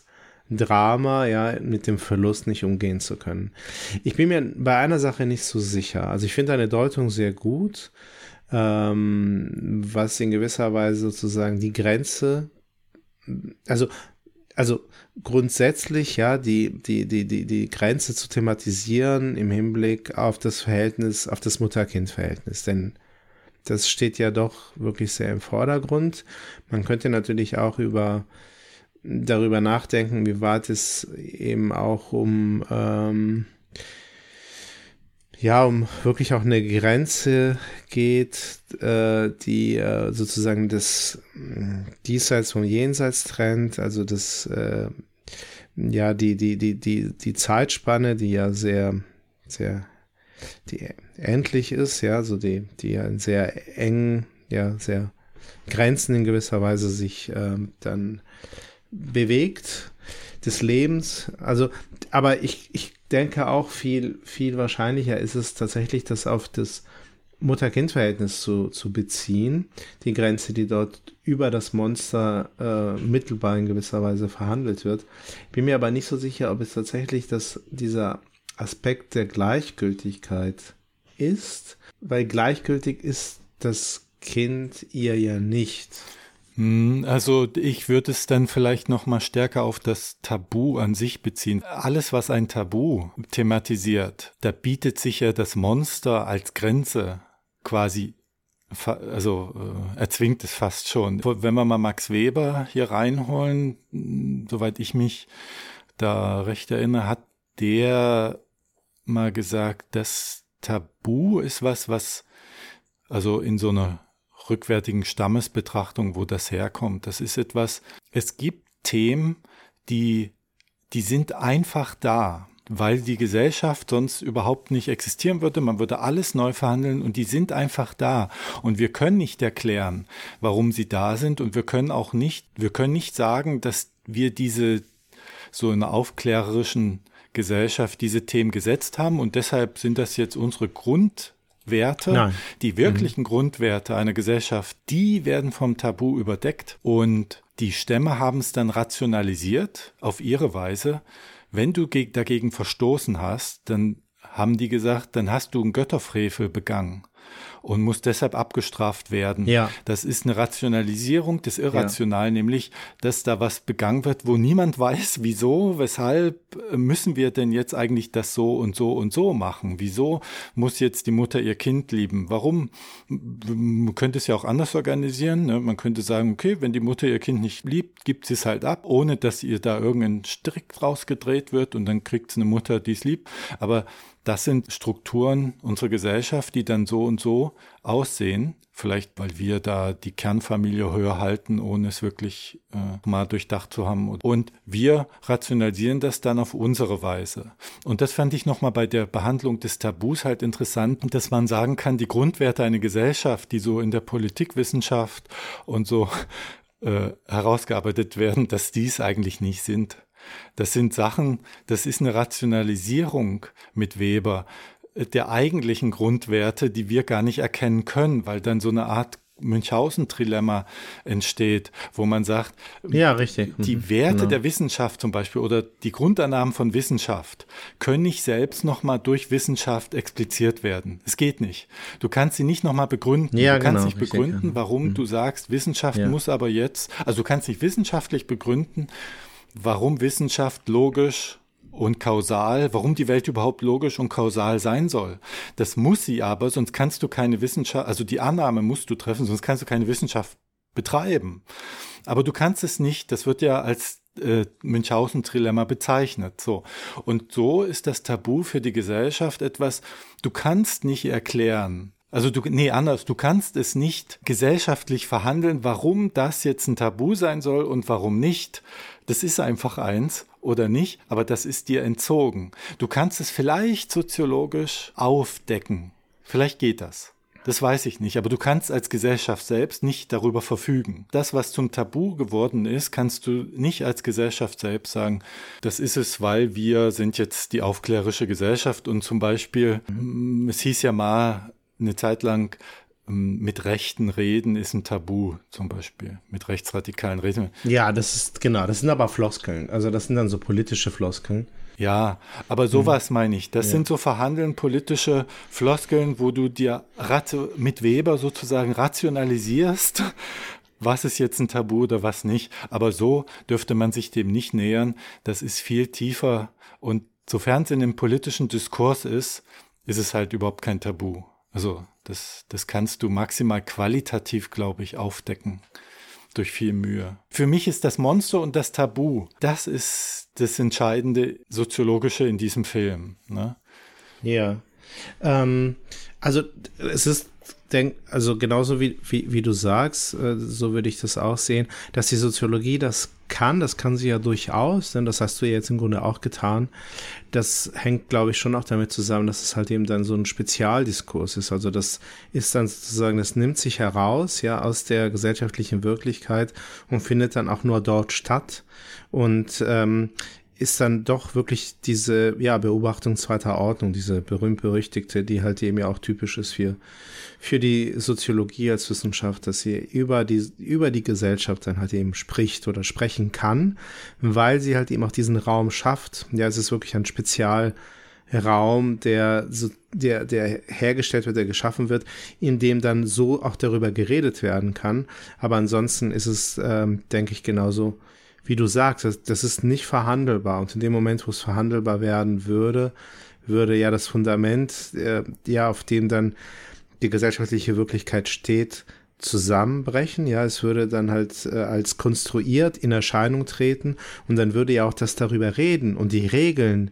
Drama, ja, mit dem Verlust nicht umgehen zu können. Ich bin mir bei einer Sache nicht so sicher. Also ich finde deine Deutung sehr gut, ähm, was in gewisser Weise sozusagen die Grenze, also, also grundsätzlich, ja, die, die, die, die, die Grenze zu thematisieren im Hinblick auf das Verhältnis, auf das Mutter-Kind-Verhältnis. Denn das steht ja doch wirklich sehr im Vordergrund. Man könnte natürlich auch über darüber nachdenken, wie weit es eben auch um ähm, ja, um wirklich auch eine Grenze geht, äh, die äh, sozusagen das mh, Diesseits vom Jenseits trennt, also das, äh, ja, die, die, die, die, die Zeitspanne, die ja sehr, sehr, die endlich ist, ja, so die, die ja in sehr eng, ja, sehr Grenzen in gewisser Weise sich ähm, dann bewegt des Lebens. Also, aber ich, ich denke auch viel, viel wahrscheinlicher ist es tatsächlich, das auf das Mutter-Kind-Verhältnis zu, zu beziehen. Die Grenze, die dort über das Monster äh, mittelbar in gewisser Weise verhandelt wird. Bin mir aber nicht so sicher, ob es tatsächlich das, dieser Aspekt der Gleichgültigkeit ist, weil gleichgültig ist das Kind ihr ja nicht. Hm, Also ich würde es dann vielleicht noch mal stärker auf das Tabu an sich beziehen. Alles, was ein Tabu thematisiert, da bietet sich ja das Monster als Grenze quasi, also äh, erzwingt es fast schon. Wenn wir mal Max Weber hier reinholen, mh, soweit ich mich da recht erinnere, hat der mal gesagt, das Tabu ist was, was also in so einer rückwärtigen Stammesbetrachtung, wo das herkommt. Das ist etwas, es gibt Themen, die, die sind einfach da, weil die Gesellschaft sonst überhaupt nicht existieren würde. Man würde alles neu verhandeln und die sind einfach da. Und wir können nicht erklären, warum sie da sind und wir können auch nicht, wir können nicht sagen, dass wir diese so in einer aufklärerischen Gesellschaft diese Themen gesetzt haben und deshalb sind das jetzt unsere Grundwerte, Nein. die wirklichen Grundwerte einer Gesellschaft, die werden vom Tabu überdeckt und die Stämme haben es dann rationalisiert auf ihre Weise. Wenn du ge- dagegen verstoßen hast, dann haben die gesagt, dann hast du einen Götterfrevel begangen und musst deshalb abgestraft werden. Ja. Das ist eine Rationalisierung des Irrationalen, nämlich, dass da was begangen wird, wo niemand weiß, wieso, weshalb müssen wir denn jetzt eigentlich das so und so und so machen? Wieso muss jetzt die Mutter ihr Kind lieben? Warum? Man könnte es ja auch anders organisieren. Ne? Man könnte sagen, okay, wenn die Mutter ihr Kind nicht liebt, gibt sie es halt ab, ohne dass ihr da irgendein Strick draus gedreht wird und dann kriegt es eine Mutter, die es liebt. Aber das sind Strukturen unserer Gesellschaft, die dann so und so aussehen. Vielleicht, weil wir da die Kernfamilie höher halten, ohne es wirklich äh, mal durchdacht zu haben. Und wir rationalisieren das dann auf unsere Weise. Und das fand ich nochmal bei der Behandlung des Tabus halt interessant, dass man sagen kann, die Grundwerte einer Gesellschaft, die so in der Politikwissenschaft und so äh, herausgearbeitet werden, dass dies eigentlich nicht sind. Das sind Sachen, das ist eine Rationalisierung mit Weber der eigentlichen Grundwerte, die wir gar nicht erkennen können, weil dann so eine Art Münchhausen-Trilemma entsteht, wo man sagt, Ja, richtig. die Mhm. Werte Genau. der Wissenschaft zum Beispiel oder die Grundannahmen von Wissenschaft können nicht selbst nochmal durch Wissenschaft expliziert werden. Es geht nicht. Du kannst sie nicht nochmal begründen. Ja, du kannst genau, nicht begründen, warum du sagst, Wissenschaft Ja. muss aber jetzt, also du kannst nicht wissenschaftlich begründen, warum Wissenschaft logisch und kausal, warum die Welt überhaupt logisch und kausal sein soll. Das muss sie aber, sonst kannst du keine Wissenschaft, also die Annahme musst du treffen, sonst kannst du keine Wissenschaft betreiben. Aber du kannst es nicht, das wird ja als äh, Münchhausen-Trilemma bezeichnet. So. Und so ist das Tabu für die Gesellschaft etwas, du kannst nicht erklären. Also du, nee, anders, du kannst es nicht gesellschaftlich verhandeln, warum das jetzt ein Tabu sein soll und warum nicht. Das ist einfach eins oder nicht, aber das ist dir entzogen. Du kannst es vielleicht soziologisch aufdecken. Vielleicht geht das. Das weiß ich nicht, aber du kannst als Gesellschaft selbst nicht darüber verfügen. Das, was zum Tabu geworden ist, kannst du nicht als Gesellschaft selbst sagen, das ist es, weil wir sind jetzt die aufklärische Gesellschaft und zum Beispiel, mm, es hieß ja mal eine Zeit lang, mit Rechten reden ist ein Tabu, zum Beispiel. Mit rechtsradikalen reden. Ja, das ist, genau, das sind aber Floskeln. Also das sind dann so politische Floskeln. Ja, aber sowas meine ich. Das sind so verhandeln politische Floskeln, wo du dir mit Weber sozusagen rationalisierst, was ist jetzt ein Tabu oder was nicht. Aber so dürfte man sich dem nicht nähern. Das ist viel tiefer. Und sofern es in dem politischen Diskurs ist, ist es halt überhaupt kein Tabu. Also das, das kannst du maximal qualitativ, glaube ich, aufdecken. Durch viel Mühe. Für mich ist das Monster und das Tabu, das ist das Entscheidende Soziologische in diesem Film. Ne? Ja. Ähm, also es ist, denk, also genauso wie, wie, wie du sagst, äh, so würde ich das auch sehen, dass die Soziologie das kann, das kann sie ja durchaus, denn das hast du ja jetzt im Grunde auch getan. Das hängt, glaube ich, schon auch damit zusammen, dass es halt eben dann so ein Spezialdiskurs ist. Also das ist dann sozusagen, das nimmt sich heraus, ja, aus der gesellschaftlichen Wirklichkeit und findet dann auch nur dort statt. Und ähm, ist dann doch wirklich diese ja, Beobachtung zweiter Ordnung, diese berühmt-berüchtigte, die halt eben ja auch typisch ist für, für die Soziologie als Wissenschaft, dass sie über die, über die Gesellschaft dann halt eben spricht oder sprechen kann, weil sie halt eben auch diesen Raum schafft. Ja, es ist wirklich ein Spezialraum, der, der, der hergestellt wird, der geschaffen wird, in dem dann so auch darüber geredet werden kann. Aber ansonsten ist es, ähm, denke ich, genauso wie du sagst, das, das ist nicht verhandelbar. Und in dem Moment, wo es verhandelbar werden würde, würde ja das Fundament, äh, ja, auf dem dann die gesellschaftliche Wirklichkeit steht, zusammenbrechen. Ja, es würde dann halt äh, als konstruiert in Erscheinung treten und dann würde ja auch das darüber reden und die Regeln,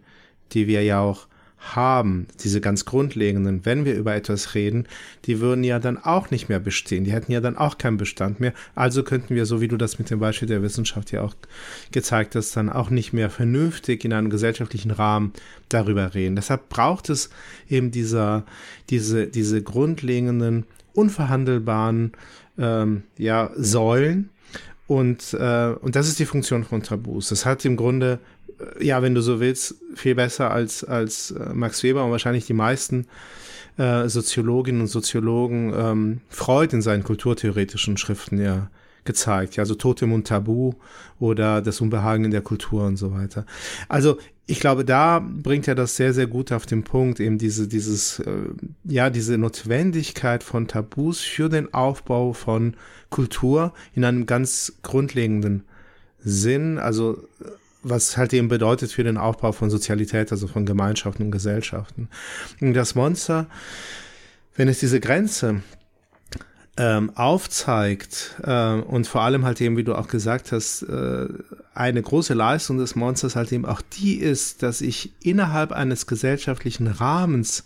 die wir ja auch haben, diese ganz grundlegenden, wenn wir über etwas reden, die würden ja dann auch nicht mehr bestehen. Die hätten ja dann auch keinen Bestand mehr. Also könnten wir, so wie du das mit dem Beispiel der Wissenschaft ja auch gezeigt hast, dann auch nicht mehr vernünftig in einem gesellschaftlichen Rahmen darüber reden. Deshalb braucht es eben dieser, diese, diese grundlegenden, unverhandelbaren ähm, ja, Säulen, und, äh, und das ist die Funktion von Tabus. Das hat im Grunde ja, wenn du so willst, viel besser als, als äh, Max Weber und wahrscheinlich die meisten äh, Soziologinnen und Soziologen ähm, Freud in seinen kulturtheoretischen Schriften ja gezeigt. Ja, also Totem und Tabu oder das Unbehagen in der Kultur und so weiter. Also ich glaube, da bringt er das sehr, sehr gut auf den Punkt, eben diese, dieses, äh, ja, diese Notwendigkeit von Tabus für den Aufbau von Kultur in einem ganz grundlegenden Sinn, also was halt eben bedeutet für den Aufbau von Sozialität, also von Gemeinschaften und Gesellschaften. Und das Monster, wenn es diese Grenze ähm, aufzeigt äh, und vor allem halt eben, wie du auch gesagt hast, äh, eine große Leistung des Monsters halt eben auch die ist, dass ich innerhalb eines gesellschaftlichen Rahmens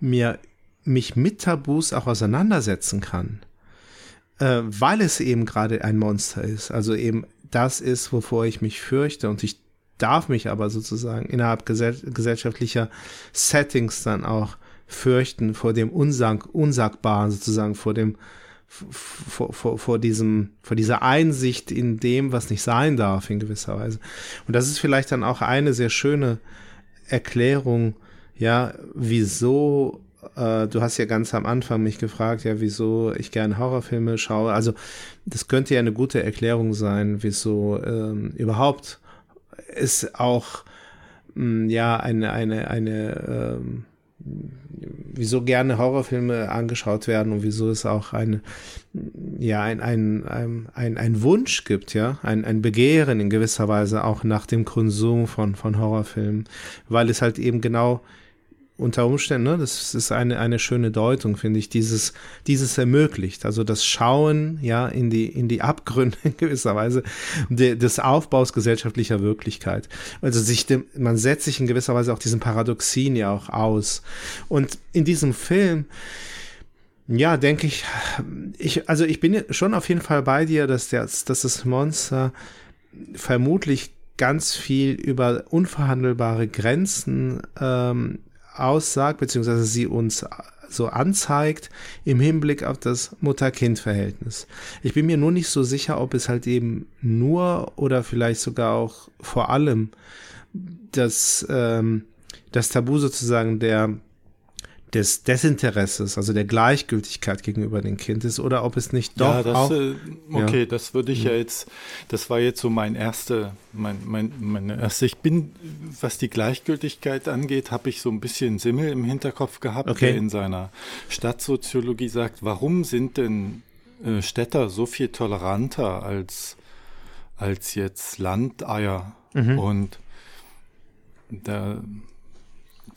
mir mich mit Tabus auch auseinandersetzen kann, äh, weil es eben gerade ein Monster ist, also eben das ist, wovor ich mich fürchte und ich darf mich aber sozusagen innerhalb gesell gesellschaftlicher Settings dann auch fürchten vor dem Unsag Unsagbaren sozusagen, vor dem vor, vor, vor diesem, vor dieser Einsicht in dem, was nicht sein darf in gewisser Weise. Und das ist vielleicht dann auch eine sehr schöne Erklärung, ja, wieso äh, du hast ja ganz am Anfang mich gefragt, ja, wieso ich gerne Horrorfilme schaue. Also das könnte ja eine gute Erklärung sein, wieso ähm, überhaupt es auch mh, hm, ja eine eine eine ähm, wieso gerne Horrorfilme angeschaut werden und wieso es auch eine, ja, ein, ein, ein, ein, ein Wunsch gibt, ja, ein, ein Begehren in gewisser Weise auch nach dem Konsum von, von Horrorfilmen, weil es halt eben genau unter Umständen, ne, das ist eine, eine schöne Deutung, finde ich, dieses, dieses ermöglicht. Also das Schauen, ja, in die, in die Abgründe in gewisser Weise de, des Aufbaus gesellschaftlicher Wirklichkeit. Also sich dem, man setzt sich in gewisser Weise auch diesen Paradoxien ja auch aus. Und in diesem Film, ja, denke ich, ich, also ich bin schon auf jeden Fall bei dir, dass, der, dass das Monster vermutlich ganz viel über unverhandelbare Grenzen ähm, aussagt, beziehungsweise sie uns so anzeigt im Hinblick auf das Mutter-Kind-Verhältnis. Ich bin mir nur nicht so sicher, ob es halt eben nur oder vielleicht sogar auch vor allem das, ähm, das Tabu sozusagen der des Desinteresses, also der Gleichgültigkeit gegenüber dem Kind ist, oder ob es nicht doch ja, das, auch. äh, okay, ja. das würde ich ja jetzt, das war jetzt so mein erste, mein, mein, meine erste, ich bin, was die Gleichgültigkeit angeht, habe ich so ein bisschen Simmel im Hinterkopf gehabt, Okay. der in seiner Stadtsoziologie sagt, warum sind denn äh, Städter so viel toleranter als, als jetzt Landeier? Und da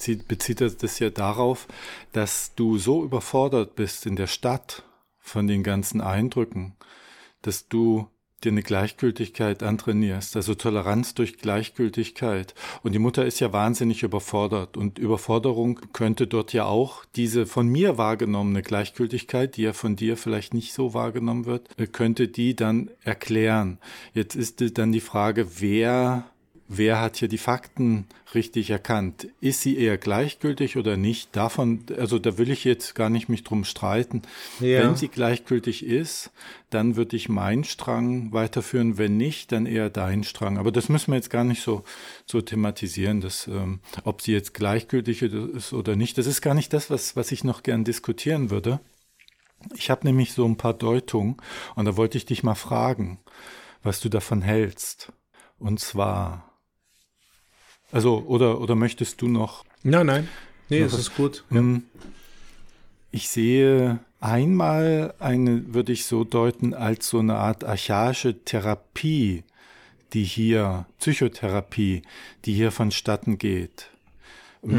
zieht, bezieht er das ja darauf, dass du so überfordert bist in der Stadt von den ganzen Eindrücken, dass du dir eine Gleichgültigkeit antrainierst, also Toleranz durch Gleichgültigkeit. Und die Mutter ist ja wahnsinnig überfordert. Und Überforderung könnte dort ja auch diese von mir wahrgenommene Gleichgültigkeit, die ja von dir vielleicht nicht so wahrgenommen wird, äh, könnte die dann erklären. Jetzt ist dann die Frage, wer Wer hat hier die Fakten richtig erkannt? Ist sie eher gleichgültig oder nicht? Davon, also da will ich jetzt gar nicht mich drum streiten. Ja. Wenn sie gleichgültig ist, dann würde ich meinen Strang weiterführen. Wenn nicht, dann eher deinen Strang. Aber das müssen wir jetzt gar nicht so, so thematisieren, dass, ähm, ob sie jetzt gleichgültig ist oder nicht. Das ist gar nicht das, was, was ich noch gern diskutieren würde. Ich habe nämlich so ein paar Deutungen und da wollte ich dich mal fragen, was du davon hältst. Und zwar, also, oder, oder möchtest du noch Nein, nein. Nee, es ist gut. ähm, Ich sehe einmal eine, würde ich so deuten, als so eine Art archaische Therapie, die hier, Psychotherapie, die hier vonstatten geht.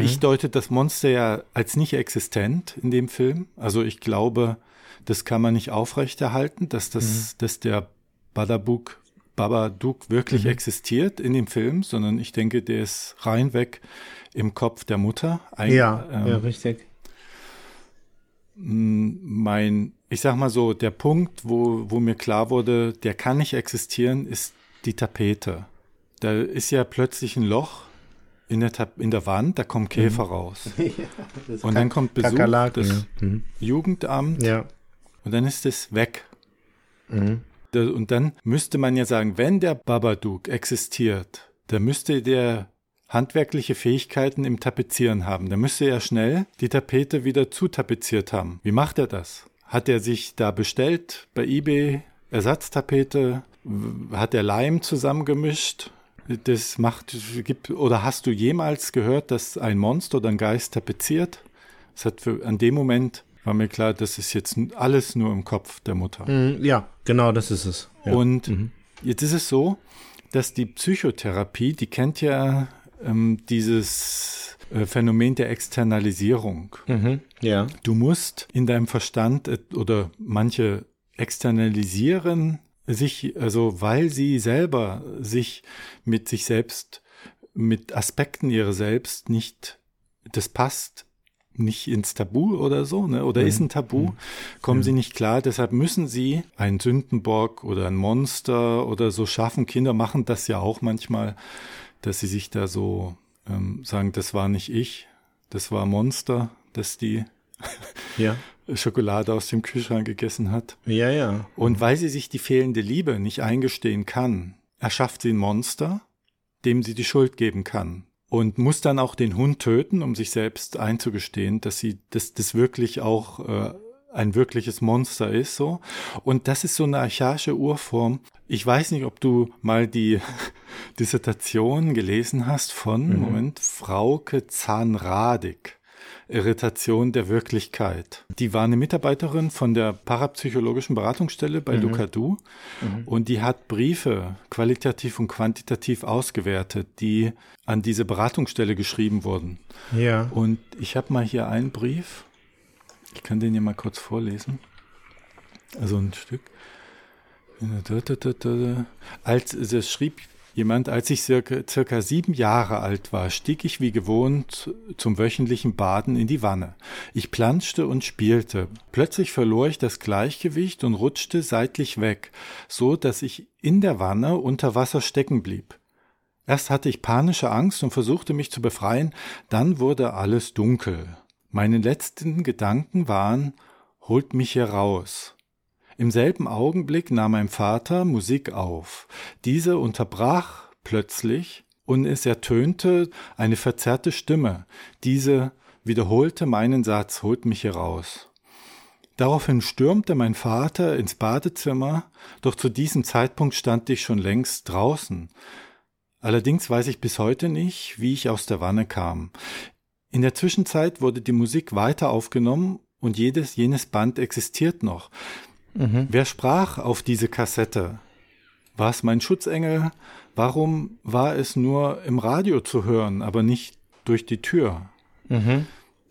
Ich deute das Monster ja als nicht existent in dem Film. Also ich glaube, das kann man nicht aufrechterhalten, dass das, dass der Badabuk, Babadook wirklich existiert in dem Film, sondern ich denke, der ist reinweg im Kopf der Mutter. Ein- Ja, ähm, ja, richtig. mein, ich sag mal so, der Punkt, wo, wo mir klar wurde, der kann nicht existieren, ist die Tapete. Da ist ja plötzlich ein Loch in der, Tap in der Wand, da kommen Käfer raus. Und dann kommt Besuch Kakerlaken, des ja. Mhm. Jugendamt Ja. und dann ist es weg. Mhm. Und dann müsste man ja sagen, wenn der Babadook existiert, dann müsste der handwerkliche Fähigkeiten im Tapezieren haben. Dann müsste er schnell die Tapete wieder zutapeziert haben. Wie macht er das? Hat er sich da bestellt bei eBay Ersatztapete? Hat er Leim zusammengemischt? Das macht, gibt, oder hast du jemals gehört, dass ein Monster oder ein Geist tapeziert? Es hat für, an dem Moment war mir klar, das ist jetzt alles nur im Kopf der Mutter. Mhm, Ja, genau, das ist es. Ja. Und jetzt ist es so, dass die Psychotherapie, die kennt ja ähm, dieses äh, Phänomen der Externalisierung. Mhm. Ja. Du musst in deinem Verstand äh, oder manche externalisieren sich, also weil sie selber sich mit sich selbst, mit Aspekten ihrer selbst nicht, das passt nicht ins Tabu oder so, ne? oder ist ein Tabu, kommen sie nicht klar, deshalb müssen sie einen Sündenbock oder ein Monster oder so schaffen. Kinder machen das ja auch manchmal, dass sie sich da so ähm, sagen, das war nicht ich, das war ein Monster, das die Ja. Schokolade aus dem Kühlschrank gegessen hat. Ja, ja. Und weil sie sich die fehlende Liebe nicht eingestehen kann, erschafft sie ein Monster, dem sie die Schuld geben kann. Und muss dann auch den Hund töten, um sich selbst einzugestehen, dass sie, dass das wirklich auch äh, ein wirkliches Monster ist, so. Und das ist so eine archaische Urform. Ich weiß nicht, ob du mal die Dissertation gelesen hast von, Moment, Frauke Zahnradig. Irritation der Wirklichkeit. Die war eine Mitarbeiterin von der parapsychologischen Beratungsstelle bei Luca Du und die hat Briefe qualitativ und quantitativ ausgewertet, die an diese Beratungsstelle geschrieben wurden. Ja. Und ich habe mal hier einen Brief. Ich kann den hier mal kurz vorlesen. Also ein Stück. Als es schrieb jemand, als ich circa, circa sieben Jahre alt war, stieg ich wie gewohnt zum wöchentlichen Baden in die Wanne. Ich planschte und spielte. Plötzlich verlor ich das Gleichgewicht und rutschte seitlich weg, so dass ich in der Wanne unter Wasser stecken blieb. Erst hatte ich panische Angst und versuchte mich zu befreien, dann wurde alles dunkel. Meine letzten Gedanken waren, holt mich hier raus. Im selben Augenblick nahm mein Vater Musik auf. Diese unterbrach plötzlich und es ertönte eine verzerrte Stimme. Diese wiederholte meinen Satz, holt mich hier raus. Daraufhin stürmte mein Vater ins Badezimmer, doch zu diesem Zeitpunkt stand ich schon längst draußen. Allerdings weiß ich bis heute nicht, wie ich aus der Wanne kam. In der Zwischenzeit wurde die Musik weiter aufgenommen und jedes jenes Band existiert noch. Wer sprach auf diese Kassette? War es mein Schutzengel? Warum war es nur im Radio zu hören, aber nicht durch die Tür?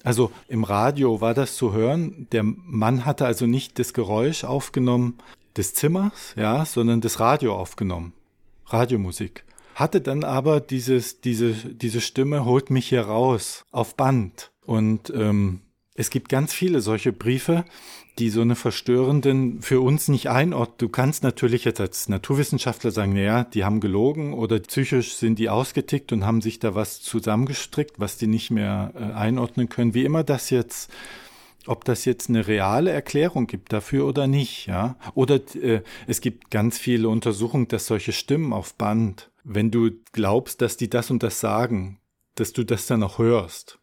Also im Radio war das zu hören. Der Mann hatte also nicht das Geräusch aufgenommen des Zimmers, ja, sondern das Radio aufgenommen. Radiomusik. Hatte dann aber dieses, diese, diese Stimme holt mich hier raus auf Band. Und ähm, es gibt ganz viele solche Briefe, die so eine verstörenden für uns nicht einordnen. Du kannst natürlich jetzt als Naturwissenschaftler sagen, naja, die haben gelogen oder psychisch sind die ausgetickt und haben sich da was zusammengestrickt, was die nicht mehr äh, einordnen können. Wie immer das jetzt, ob das jetzt eine reale Erklärung gibt dafür oder nicht, ja. Oder äh, es gibt ganz viele Untersuchungen, dass solche Stimmen auf Band, wenn du glaubst, dass die das und das sagen, dass du das dann auch hörst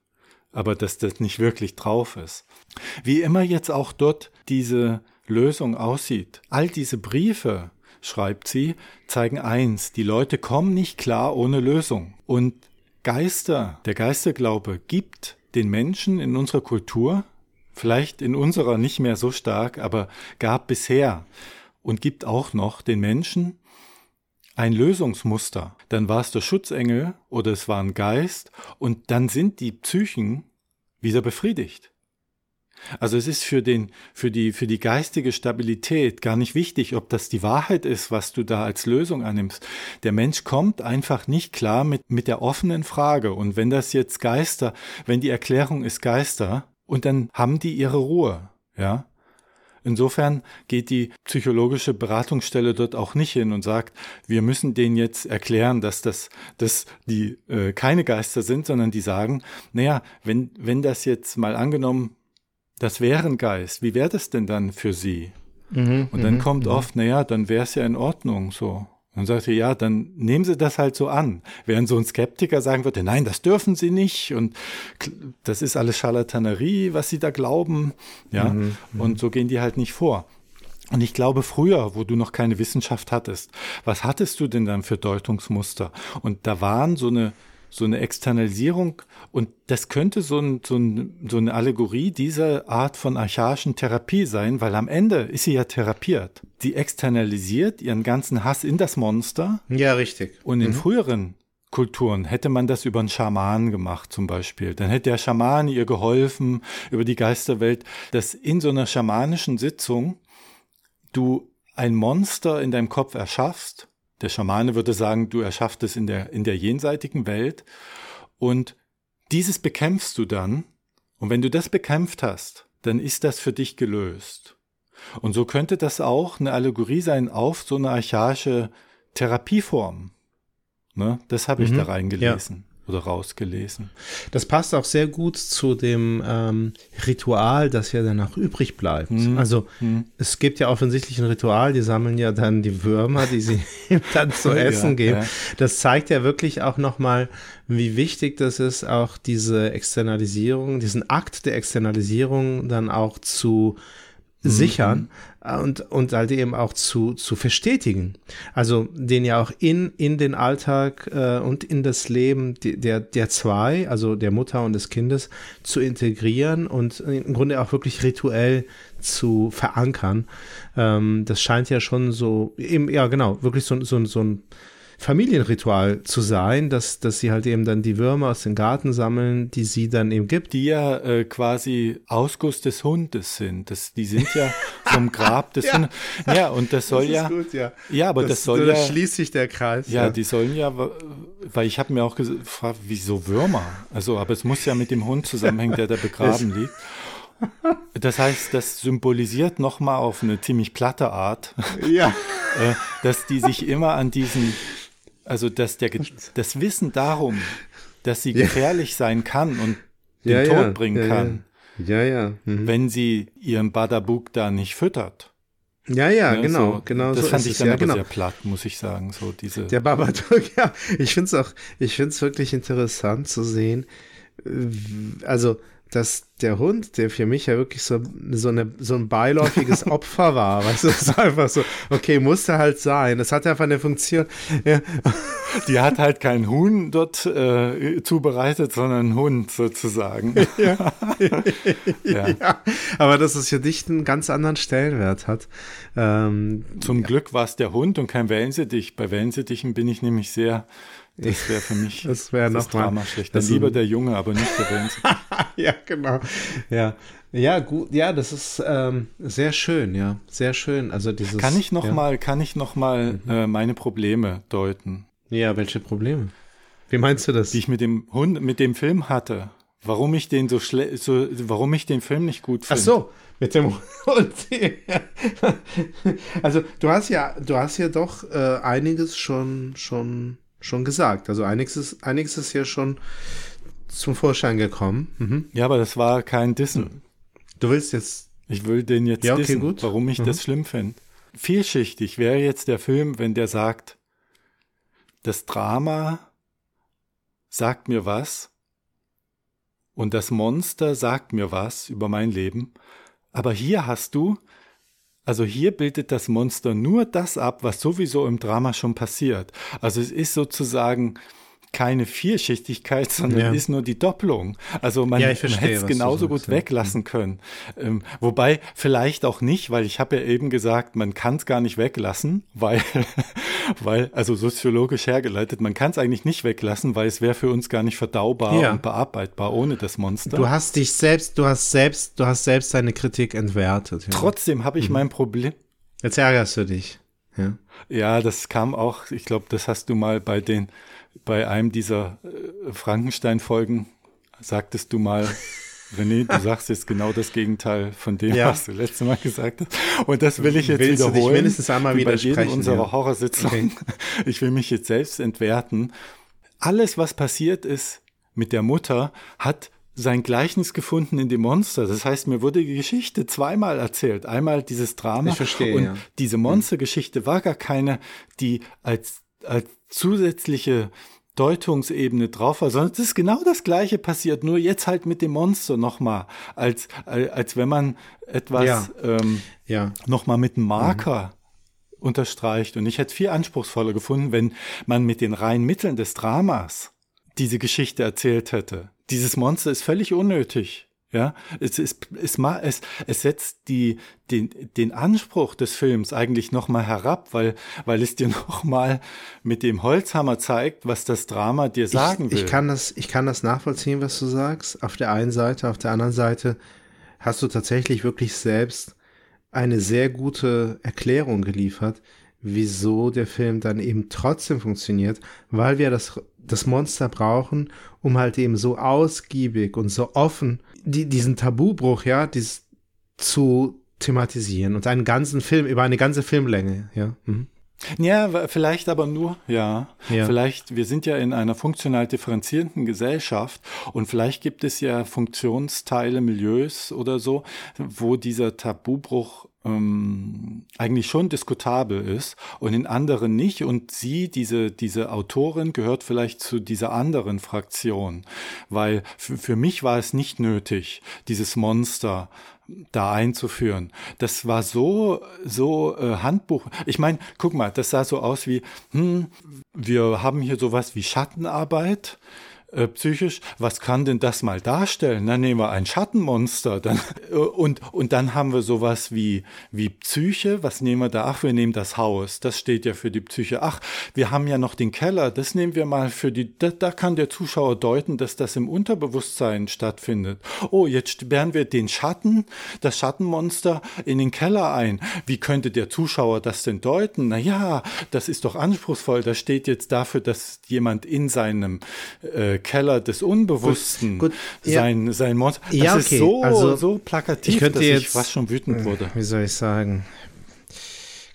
aber dass das nicht wirklich drauf ist. Wie immer jetzt auch dort diese Lösung aussieht. All diese Briefe, schreibt sie, zeigen eins, die Leute kommen nicht klar ohne Lösung. Und Geister, der Geisterglaube gibt den Menschen in unserer Kultur, vielleicht in unserer nicht mehr so stark, aber gab bisher und gibt auch noch den Menschen ein Lösungsmuster. Dann war es der Schutzengel oder es war ein Geist und dann sind die Psychen wieder befriedigt. Also es ist für den, für die, für die geistige Stabilität gar nicht wichtig, ob das die Wahrheit ist, was du da als Lösung annimmst. Der Mensch kommt einfach nicht klar mit, mit der offenen Frage. Und wenn das jetzt Geister, wenn die Erklärung ist Geister, und dann haben die ihre Ruhe, ja. Insofern geht die psychologische Beratungsstelle dort auch nicht hin und sagt, wir müssen denen jetzt erklären, dass das, dass die äh, keine Geister sind, sondern die sagen, naja, wenn, wenn das jetzt mal angenommen, das wäre ein Geist, wie wäre das denn dann für sie? und dann kommt oft, naja, dann wäre es ja in Ordnung so. Dann sagt sie, ja, dann nehmen Sie das halt so an. Während so ein Skeptiker sagen würde, nein, das dürfen Sie nicht und das ist alles Charlatanerie, was Sie da glauben. Ja, und so gehen die halt nicht vor. Und ich glaube, früher, wo du noch keine Wissenschaft hattest, was hattest du denn dann für Deutungsmuster? Und da waren so eine, so eine Externalisierung und das könnte so, ein, so, ein, so eine Allegorie dieser Art von archaischen Therapie sein, weil am Ende ist sie ja therapiert. Sie externalisiert ihren ganzen Hass in das Monster Ja, richtig. und in früheren Kulturen hätte man das über einen Schaman gemacht zum Beispiel. Dann hätte der Schaman ihr geholfen über die Geisterwelt, dass in so einer schamanischen Sitzung du ein Monster in deinem Kopf erschaffst. Der Schamane würde sagen, du erschaffst es in der, in der jenseitigen Welt und dieses bekämpfst du dann. Und wenn du das bekämpft hast, dann ist das für dich gelöst. Und so könnte das auch eine Allegorie sein auf so eine archaische Therapieform. Ne? Das habe ich Mhm. da reingelesen oder rausgelesen. Das passt auch sehr gut zu dem ähm, Ritual, das ja danach übrig bleibt. Mhm. Also es gibt ja offensichtlich ein Ritual, die sammeln ja dann die Würmer, die sie dann zu essen Ja, geben. ja. Das zeigt ja wirklich auch nochmal, wie wichtig das ist, auch diese Externalisierung, diesen Akt der Externalisierung dann auch zu sichern äh, und, und halt eben auch zu, zu verstetigen. Also den ja auch in, in den Alltag äh, und in das Leben der, der zwei, also der Mutter und des Kindes, zu integrieren und im Grunde auch wirklich rituell zu verankern. Ähm, das scheint ja schon so, eben, ja genau, wirklich so, so, so ein Familienritual zu sein, dass, dass sie halt eben dann die Würmer aus dem Garten sammeln, die sie dann eben gibt. Die ja äh, quasi Ausguss des Hundes sind. Das, die sind ja vom Grab des Ja. Hundes. Ja, und das soll das ja. gut, ja. Ja, aber das, soll da ja. schließt sich der Kreis. Ja, die sollen ja, weil ich habe mir auch gefragt, wieso Würmer? Also, aber es muss ja mit dem Hund zusammenhängen, der da begraben liegt. Das heißt, das symbolisiert nochmal auf eine ziemlich platte Art, ja. äh, dass die sich immer an diesen, also dass der, das Wissen darum, dass sie gefährlich sein kann und den Ja, Tod ja, bringen ja, kann, Ja, ja. Mhm. wenn sie ihren Badabuk da nicht füttert. Ja, ja, Ne, genau, so. genau Das so fand ich dann ja, genau. sehr platt, muss ich sagen. So diese. Der Babadook, ja. Ich finde es auch, ich finde es wirklich interessant zu sehen, also, dass der Hund, der für mich ja wirklich so, so, eine, so ein beiläufiges Opfer war, weißt du, es ist einfach so, okay, musste halt sein. Das hat einfach eine Funktion. Ja, Die hat halt kein Huhn dort äh, zubereitet, sondern einen Hund sozusagen. Ja. ja. ja, aber dass es für dich einen ganz anderen Stellenwert hat. Ähm, Zum Glück war es der Hund und kein Wellensittich. Bei Wellensittichen bin ich nämlich sehr, das wäre für mich Das wäre das noch Drama schlecht. Dann lieber der Junge, aber nicht der Wellensittich. ja, genau. Ja. Ja, gut, ja, das ist ähm, sehr schön, ja, sehr schön. Also dieses. Kann ich noch ja. mal, kann ich noch mal Mhm. äh, meine Probleme deuten, Ja, welche Probleme? Wie meinst du das? die ich mit dem Hund, mit dem Film hatte? Warum ich den so schle so, warum ich den Film nicht gut Ach finde? so, mit dem Hund. also du hast ja, du hast ja doch äh, einiges schon, schon, schon gesagt. Also einiges ist, einiges ist ja schon zum Vorschein gekommen. Mhm. Ja, aber das war kein Dissen. Du willst jetzt. Ich will den jetzt Ja, okay, dissen, gut. warum ich Mhm. das schlimm finde. Vielschichtig wäre jetzt der Film, wenn der sagt, das Drama sagt mir was und das Monster sagt mir was über mein Leben. Aber hier hast du, also hier bildet das Monster nur das ab, was sowieso im Drama schon passiert. Also es ist sozusagen keine Vielschichtigkeit, sondern Ja. ist nur die Doppelung. Also man, Ja, verstehe, hätte es genauso gut weglassen können. Ähm, wobei vielleicht auch nicht, weil ich habe ja eben gesagt, man kann es gar nicht weglassen, weil, weil, also soziologisch hergeleitet, man kann es eigentlich nicht weglassen, weil es wäre für uns gar nicht verdaubar Ja. und bearbeitbar ohne das Monster. Du hast dich selbst, du hast selbst, du hast selbst deine Kritik entwertet. Ja. Trotzdem habe ich Mhm. mein Problem. Jetzt ärgerst du dich. Ja. Ja, das kam auch, ich glaube, das hast du mal bei den, bei einem dieser äh, Frankenstein-Folgen, sagtest du mal, René, du sagst jetzt genau das Gegenteil von dem, Ja. was du letztes Mal gesagt hast. Und das will ich jetzt Willst du dich wiederholen. mindestens einmal wie bei widersprechen, unserer ja. Horrorsitzungen. Ich will mich jetzt selbst entwerten. Alles, was passiert ist mit der Mutter, hat sein Gleichnis gefunden in dem Monster. Das heißt, mir wurde die Geschichte zweimal erzählt. Einmal dieses Drama Ich verstehe, und ja. diese Monstergeschichte war gar keine, die als, als zusätzliche Deutungsebene drauf war, sondern es ist genau das Gleiche passiert, nur jetzt halt mit dem Monster nochmal, als, als, als wenn man etwas Ja. ähm, Ja. nochmal mit einem Marker unterstreicht. Und ich hätte es viel anspruchsvoller gefunden, wenn man mit den reinen Mitteln des Dramas diese Geschichte erzählt hätte. Dieses Monster ist völlig unnötig. Ja, es es, ma- es, es setzt die, den, den Anspruch des Films eigentlich nochmal herab, weil, weil es dir nochmal mit dem Holzhammer zeigt, was das Drama dir sagen ich, will. Ich kann, das, ich kann das nachvollziehen, was du sagst. Auf der einen Seite, auf der anderen Seite hast du tatsächlich wirklich selbst eine sehr gute Erklärung geliefert, wieso der Film dann eben trotzdem funktioniert, weil wir das, das Monster brauchen, um halt eben so ausgiebig und so offen die, diesen Tabubruch, ja, dies zu thematisieren und einen ganzen Film, über eine ganze Filmlänge, ja. Mhm. Ja, vielleicht aber nur, ja. Ja. Vielleicht, wir sind ja in einer funktional differenzierenden Gesellschaft und vielleicht gibt es ja Funktionsteile, Milieus oder so, wo dieser Tabubruch ähm, eigentlich schon diskutabel ist und in anderen nicht. Und sie, diese, diese Autorin, gehört vielleicht zu dieser anderen Fraktion, weil für, mich war es nicht nötig, dieses Monster da einzuführen. Das war so, so äh, Handbuch. Ich meine, guck mal, das sah so aus wie, hm, wir haben hier sowas wie Schattenarbeit äh, psychisch, was kann denn das mal darstellen? Dann nehmen wir ein Schattenmonster. Dann, äh, und, und dann haben wir sowas wie, wie Psyche. Was nehmen wir da? Ach, wir nehmen das Haus. Das steht ja für die Psyche. Ach, wir haben ja noch den Keller. Das nehmen wir mal für die, da, da kann der Zuschauer deuten, dass das im Unterbewusstsein stattfindet. Oh, jetzt sperren wir den Schatten, das Schattenmonster in den Keller ein. Wie könnte der Zuschauer das denn deuten? Na ja, das ist doch anspruchsvoll. Das steht jetzt dafür, dass jemand in seinem äh, Keller des Unbewussten Gut, gut, ja. sein, sein Monster. Das Ja, ist okay, so, also, so plakativ, ich dass ich jetzt- fast schon wütend wurde. Wie soll ich sagen?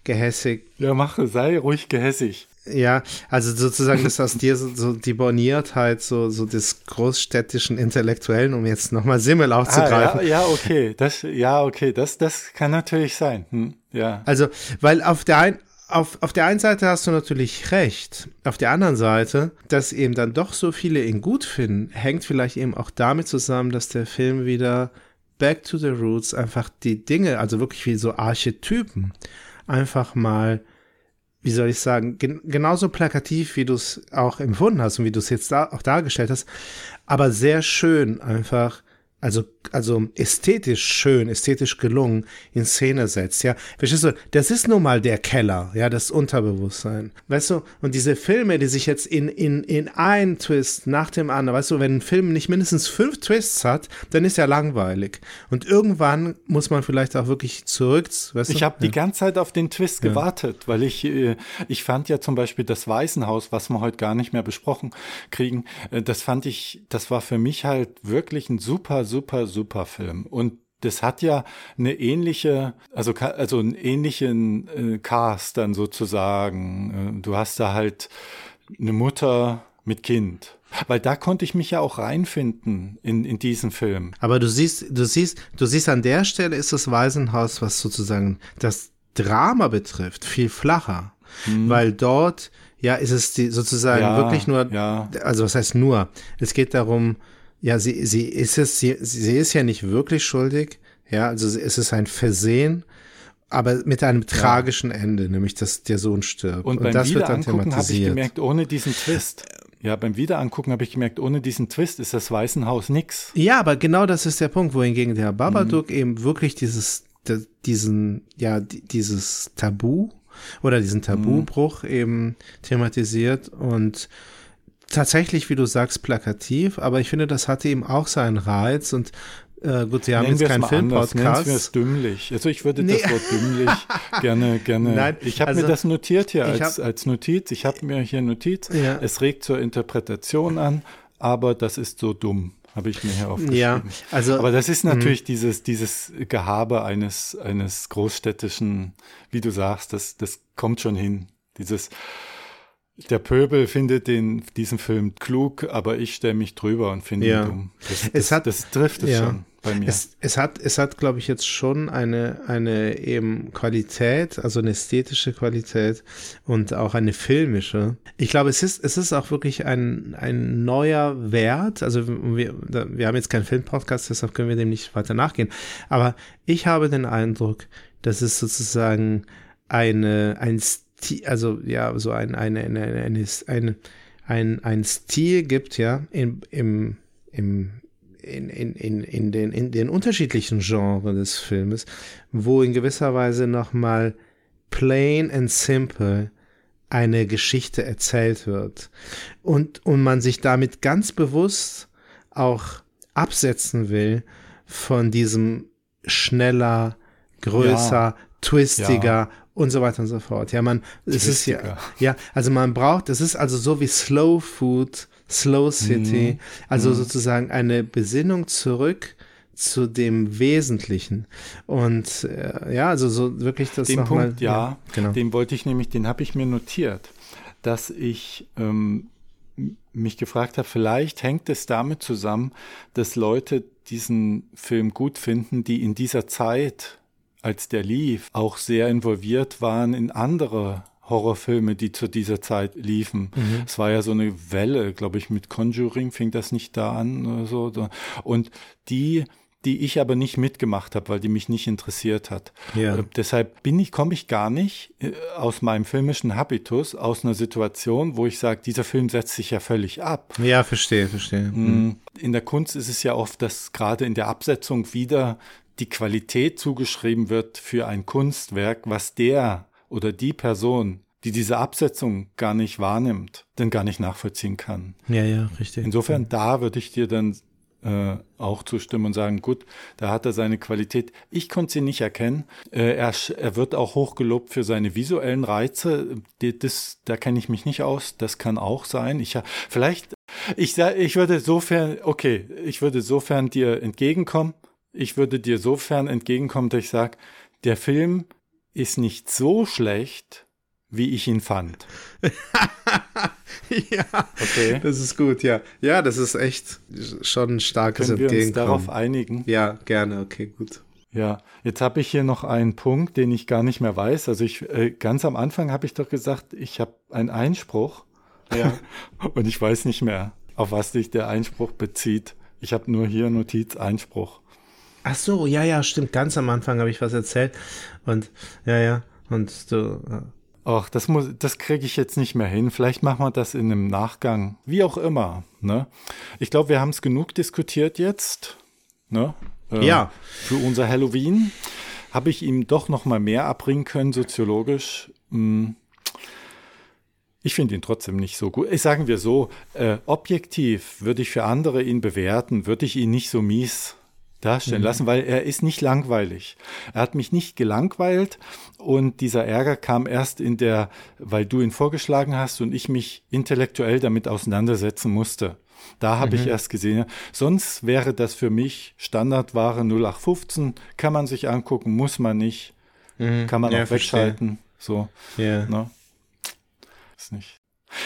Gehässig. Ja, mache, sei ruhig gehässig. Ja, also sozusagen, dass aus dir so, so die Borniertheit so, so des großstädtischen Intellektuellen, um jetzt nochmal Simmel Ah, aufzugreifen. ja, ja, okay, das, ja, okay, das, das kann natürlich sein. Hm, ja. Also, weil auf der ein, auf, auf der einen Seite hast du natürlich recht. Auf der anderen Seite, dass eben dann doch so viele ihn gut finden, hängt vielleicht eben auch damit zusammen, dass der Film wieder back to the roots einfach die Dinge, also wirklich wie so Archetypen, einfach mal, wie soll ich sagen, gen genauso plakativ, wie du es auch empfunden hast und wie du es jetzt da auch dargestellt hast, aber sehr schön einfach, also, also ästhetisch schön, ästhetisch gelungen in Szene setzt, ja. Verstehst du, das ist nun mal der Keller, ja, das Unterbewusstsein. Weißt du, und diese Filme, die sich jetzt in, in, in einen Twist nach dem anderen, weißt du, wenn ein Film nicht mindestens fünf Twists hat, dann ist er langweilig. Und irgendwann muss man vielleicht auch wirklich zurück, weißt du? Ich habe die ganze Zeit auf den Twist gewartet, weil ich, äh, ich fand ja zum Beispiel das Waisenhaus, was wir heute gar nicht mehr besprochen kriegen, äh, das fand ich, das war für mich halt wirklich ein super, super, super Film. Und das hat ja eine ähnliche, also, also einen ähnlichen äh, Cast dann sozusagen. Äh, Du hast da halt eine Mutter mit Kind. Weil da konnte ich mich ja auch reinfinden in, in diesen Film. Aber du siehst, du siehst, du siehst an der Stelle ist das Waisenhaus, was sozusagen das Drama betrifft, viel flacher. Weil dort, ja, ist es die, sozusagen Ja, wirklich nur, ja. also was heißt nur? Es geht darum, ja, sie, sie ist es, sie, sie ist ja nicht wirklich schuldig, ja, also sie- es ist ein Versehen, aber mit einem tragischen Ende, nämlich dass der Sohn stirbt. Und, beim das wird dann Wiederangucken habe ich thematisiert. gemerkt, ohne diesen Twist. Ja, beim Wiederangucken habe ich gemerkt, ohne diesen Twist ist das Waisenhaus nix. Ja, aber genau das ist der Punkt, wohingegen der Babadook Mhm. eben wirklich dieses, diesen, ja, di- dieses Tabu oder diesen Tabubruch Mhm. eben thematisiert und tatsächlich, wie du sagst, plakativ, aber ich finde, das hatte eben auch seinen Reiz und äh, gut, wir haben Nennen jetzt keinen anders, nennen es Filmpodcast. dümmlich. Also ich würde Nee. das Wort dümmlich gerne, gerne. Nein, ich habe also mir das notiert hier als, hab- als Notiz. Ich habe mir hier Notiz. Ja. Es regt zur Interpretation an, aber das ist so dumm, habe ich mir hier aufgeschrieben. Ja, also Aber das ist natürlich dieses, dieses Gehabe eines, eines großstädtischen, wie du sagst, das, das kommt schon hin. Dieses, der Pöbel findet den, diesen Film klug, aber ich stelle mich drüber und finde Ja. ihn dumm. Das, Es das, hat- das trifft es ja. schon bei mir. Es, es hat, es hat, glaube ich, jetzt schon eine, eine eben Qualität, also eine ästhetische Qualität und auch eine filmische. Ich glaube, es ist, es ist auch wirklich ein, ein neuer Wert. Also wir, wir haben jetzt keinen Filmpodcast, deshalb können wir dem nicht weiter nachgehen. Aber ich habe den Eindruck, dass es sozusagen eine, ein Stil, also ja, so ein, eine, eine, eine, eine, ein, ein, ein Stil gibt, ja, im, im, im, in, in, in, in, den, in den unterschiedlichen Genres des Filmes, wo in gewisser Weise nochmal plain and simple eine Geschichte erzählt wird. Und, und man sich damit ganz bewusst auch absetzen will von diesem schneller, größer, twistiger und so weiter und so fort. Ja, man, es ist ja, ja, also man braucht, es ist also so wie Slow Food, Slow City, Mhm. also sozusagen eine Besinnung zurück zu dem Wesentlichen. Und äh, ja, also so wirklich das Den nochmal. Punkt, ja, genau. den wollte ich nämlich, den habe ich mir notiert, dass ich ähm, mich gefragt habe, vielleicht hängt es damit zusammen, dass Leute diesen Film gut finden, die in dieser Zeit, als der lief, auch sehr involviert waren in andere Horrorfilme, die zu dieser Zeit liefen. Es war ja so eine Welle, glaube ich, mit Conjuring fing das nicht da an oder so. Und die die ich aber nicht mitgemacht habe, weil die mich nicht interessiert hat. Ja. Äh, deshalb bin ich, komme ich gar nicht äh, aus meinem filmischen Habitus, aus einer Situation, wo ich sage, dieser Film setzt sich ja völlig ab. Ja, verstehe, verstehe. Mm, In der Kunst ist es ja oft, dass gerade in der Absetzung wieder die Qualität zugeschrieben wird für ein Kunstwerk, was der oder die Person, die diese Absetzung gar nicht wahrnimmt, dann gar nicht nachvollziehen kann. Ja, ja, richtig. Insofern, da würde ich dir dann äh, auch zustimmen und sagen, gut, da hat er seine Qualität. Ich konnte sie nicht erkennen. Äh, er, er wird auch hochgelobt für seine visuellen Reize. Die, das, da kenne ich mich nicht aus. Das kann auch sein. Ich, vielleicht, ich, ich würde sofern, okay, ich würde sofern dir entgegenkommen. Ich würde dir sofern entgegenkommen, dass ich sage, der Film ist nicht so schlecht, wie ich ihn fand. ja, Okay. das ist gut, ja. Ja, das ist echt schon ein starkes Können wir uns Entgegenkommen. darauf einigen? ja, gerne, okay, gut. Ja, jetzt habe ich hier noch einen Punkt, den ich gar nicht mehr weiß. Also ich äh, ganz am Anfang habe ich doch gesagt, ich habe einen Einspruch. Ja. Und ich weiß nicht mehr, auf was sich der Einspruch bezieht. Ich habe nur hier Notiz Einspruch. Ach so, ja, ja, stimmt. Ganz am Anfang habe ich was erzählt. Und, ja, ja. Und du, Ach, das muss, das kriege ich jetzt nicht mehr hin. Vielleicht machen wir das in einem Nachgang. Wie auch immer. Ne? Ich glaube, wir haben es genug diskutiert jetzt. Ne? Äh, Ja. Für unser Halloween habe ich ihm doch noch mal mehr abbringen können, soziologisch. Hm. Ich finde ihn trotzdem nicht so gut. Ich sagen wir so, äh, objektiv würde ich für andere ihn bewerten, würde ich ihn nicht so mies darstellen lassen, weil er ist nicht langweilig. Er hat mich nicht gelangweilt und dieser Ärger kam erst in der, weil du ihn vorgeschlagen hast und ich mich intellektuell damit auseinandersetzen musste. Da habe ich erst gesehen, sonst wäre das für mich Standardware 0815, kann man sich angucken, muss man nicht, kann man Ja, auch wegschalten. So. ja. Ne? Ist nicht.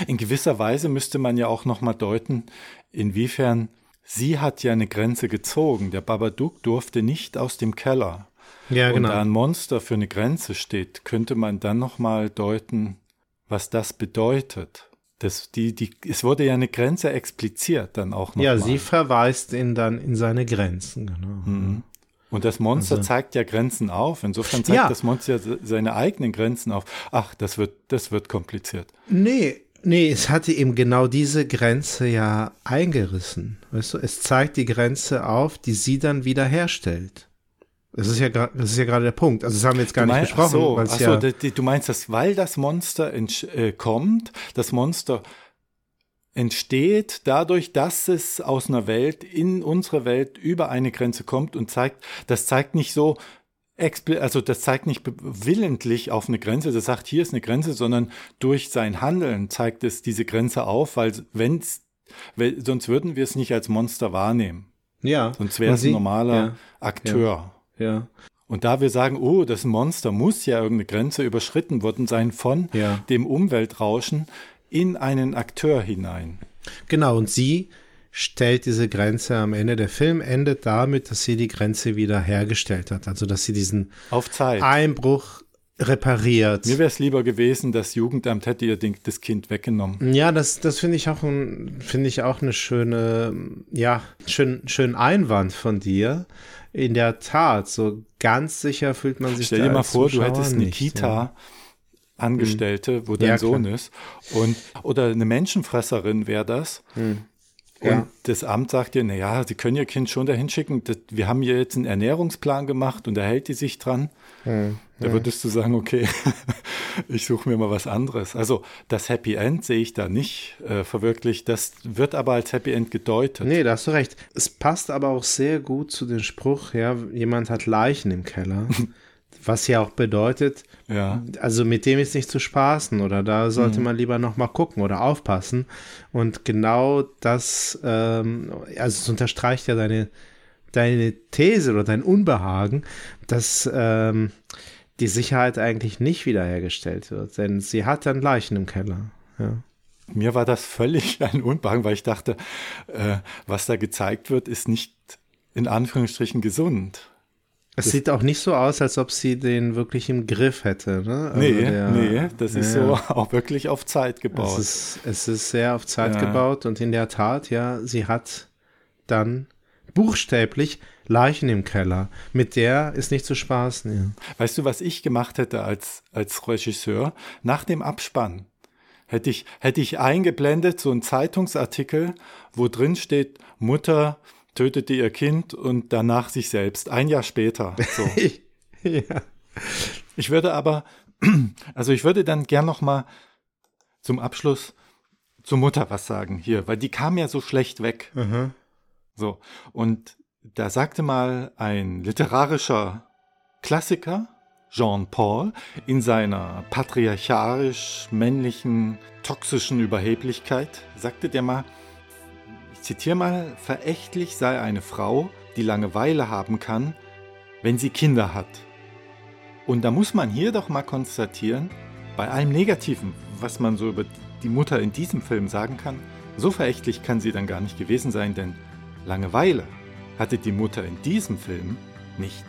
In gewisser Weise müsste man ja auch noch mal deuten, inwiefern sie hat ja eine Grenze gezogen. Der Babadook durfte nicht aus dem Keller. Ja, Und genau. da ein Monster für eine Grenze steht, könnte man dann noch mal deuten, was das bedeutet. Das, die, die, es wurde ja eine Grenze expliziert dann auch noch ja, mal. sie verweist ihn dann in seine Grenzen, genau. Mhm. Und das Monster Also- zeigt ja Grenzen auf. Insofern zeigt Ja. das Monster seine eigenen Grenzen auf. Ach, das wird, das wird kompliziert. Nee, nee, es hatte eben genau diese Grenze ja eingerissen. Weißt du, es zeigt die Grenze auf, die sie dann wieder herstellt. Das ist ja, das ist ja gerade der Punkt. Also, das haben wir jetzt gar Du nicht besprochen, Ach so, ach ja. d- d- du meinst das, weil das Monster äh, kommt, das Monster entsteht dadurch, dass es aus einer Welt in unsere Welt über eine Grenze kommt und zeigt, das zeigt nicht so, also das zeigt nicht willentlich auf eine Grenze, das sagt, hier ist eine Grenze, sondern durch sein Handeln zeigt es diese Grenze auf, weil wenn's, weil, sonst würden wir es nicht als Monster wahrnehmen. ja. Sonst wäre es ein normaler Akteur. Ja, ja. Und da wir sagen, oh, das Monster muss ja irgendeine Grenze überschritten worden sein von Ja. dem Umweltrauschen in einen Akteur hinein. Genau, und sie stellt diese Grenze am Ende. Der Film endet damit, dass sie die Grenze wieder hergestellt hat. Also, dass sie diesen. Einbruch repariert. Mir wäre es lieber gewesen, das Jugendamt hätte ihr Ding- das Kind weggenommen. Ja, das, das finde ich auch finde ich auch eine schöne, ja, schön, schönen Einwand von dir. In der Tat, so ganz sicher fühlt man sich Stell dir mal als vor, du Zuschauer hättest eine nicht, Kita. Angestellte, wo dein Ja, Sohn ist. Und, oder eine Menschenfresserin wäre das. Und Ja. das Amt sagt dir, naja, Sie können Ihr Kind schon dahin schicken. Das, wir haben hier jetzt einen Ernährungsplan gemacht und da hält die sich dran. Da würdest du sagen, okay, ich suche mir mal was anderes. Also das Happy End sehe ich da nicht äh, verwirklicht. Das wird aber als Happy End gedeutet. Nee, da hast du recht. Es passt aber auch sehr gut zu dem Spruch, ja, jemand hat Leichen im Keller. Was ja auch bedeutet, Ja. also mit dem ist nicht zu spaßen oder da sollte man lieber noch mal gucken oder aufpassen. Und genau das, ähm, also es unterstreicht ja deine, deine These oder dein Unbehagen, dass ähm, die Sicherheit eigentlich nicht wiederhergestellt wird, denn sie hat dann Leichen im Keller. Ja. Mir war das völlig ein Unbehagen, weil ich dachte, äh, was da gezeigt wird, ist nicht in Anführungsstrichen gesund. Es sieht auch nicht so aus, als ob sie den wirklich im Griff hätte. Ne? Also Nee, der- nee, das ist ja, so auch wirklich auf Zeit Es gebaut. ist, es ist sehr auf Zeit Ja. gebaut und in der Tat, ja, sie hat dann buchstäblich Leichen im Keller. Mit der ist nicht zu spaßen. Ja. Weißt du, was ich gemacht hätte als, als Regisseur? Nach dem Abspann hätte ich, hätte ich eingeblendet so einen Zeitungsartikel, wo drin steht, Mutter tötete ihr Kind und danach sich selbst. Ein Jahr später. So. ja. Ich würde aber, also ich würde dann gern noch mal zum Abschluss zur Mutter was sagen hier, weil die kam ja so schlecht weg. Aha. So. Und da sagte mal ein literarischer Klassiker, Jean Paul, in seiner patriarchalisch-männlichen, toxischen Überheblichkeit, sagte der mal, zitiere mal, verächtlich sei eine Frau, die Langeweile haben kann, wenn sie Kinder hat. Und da muss man hier doch mal konstatieren, bei allem Negativen, was man so über die Mutter in diesem Film sagen kann, so verächtlich kann sie dann gar nicht gewesen sein, denn Langeweile hatte die Mutter in diesem Film nicht.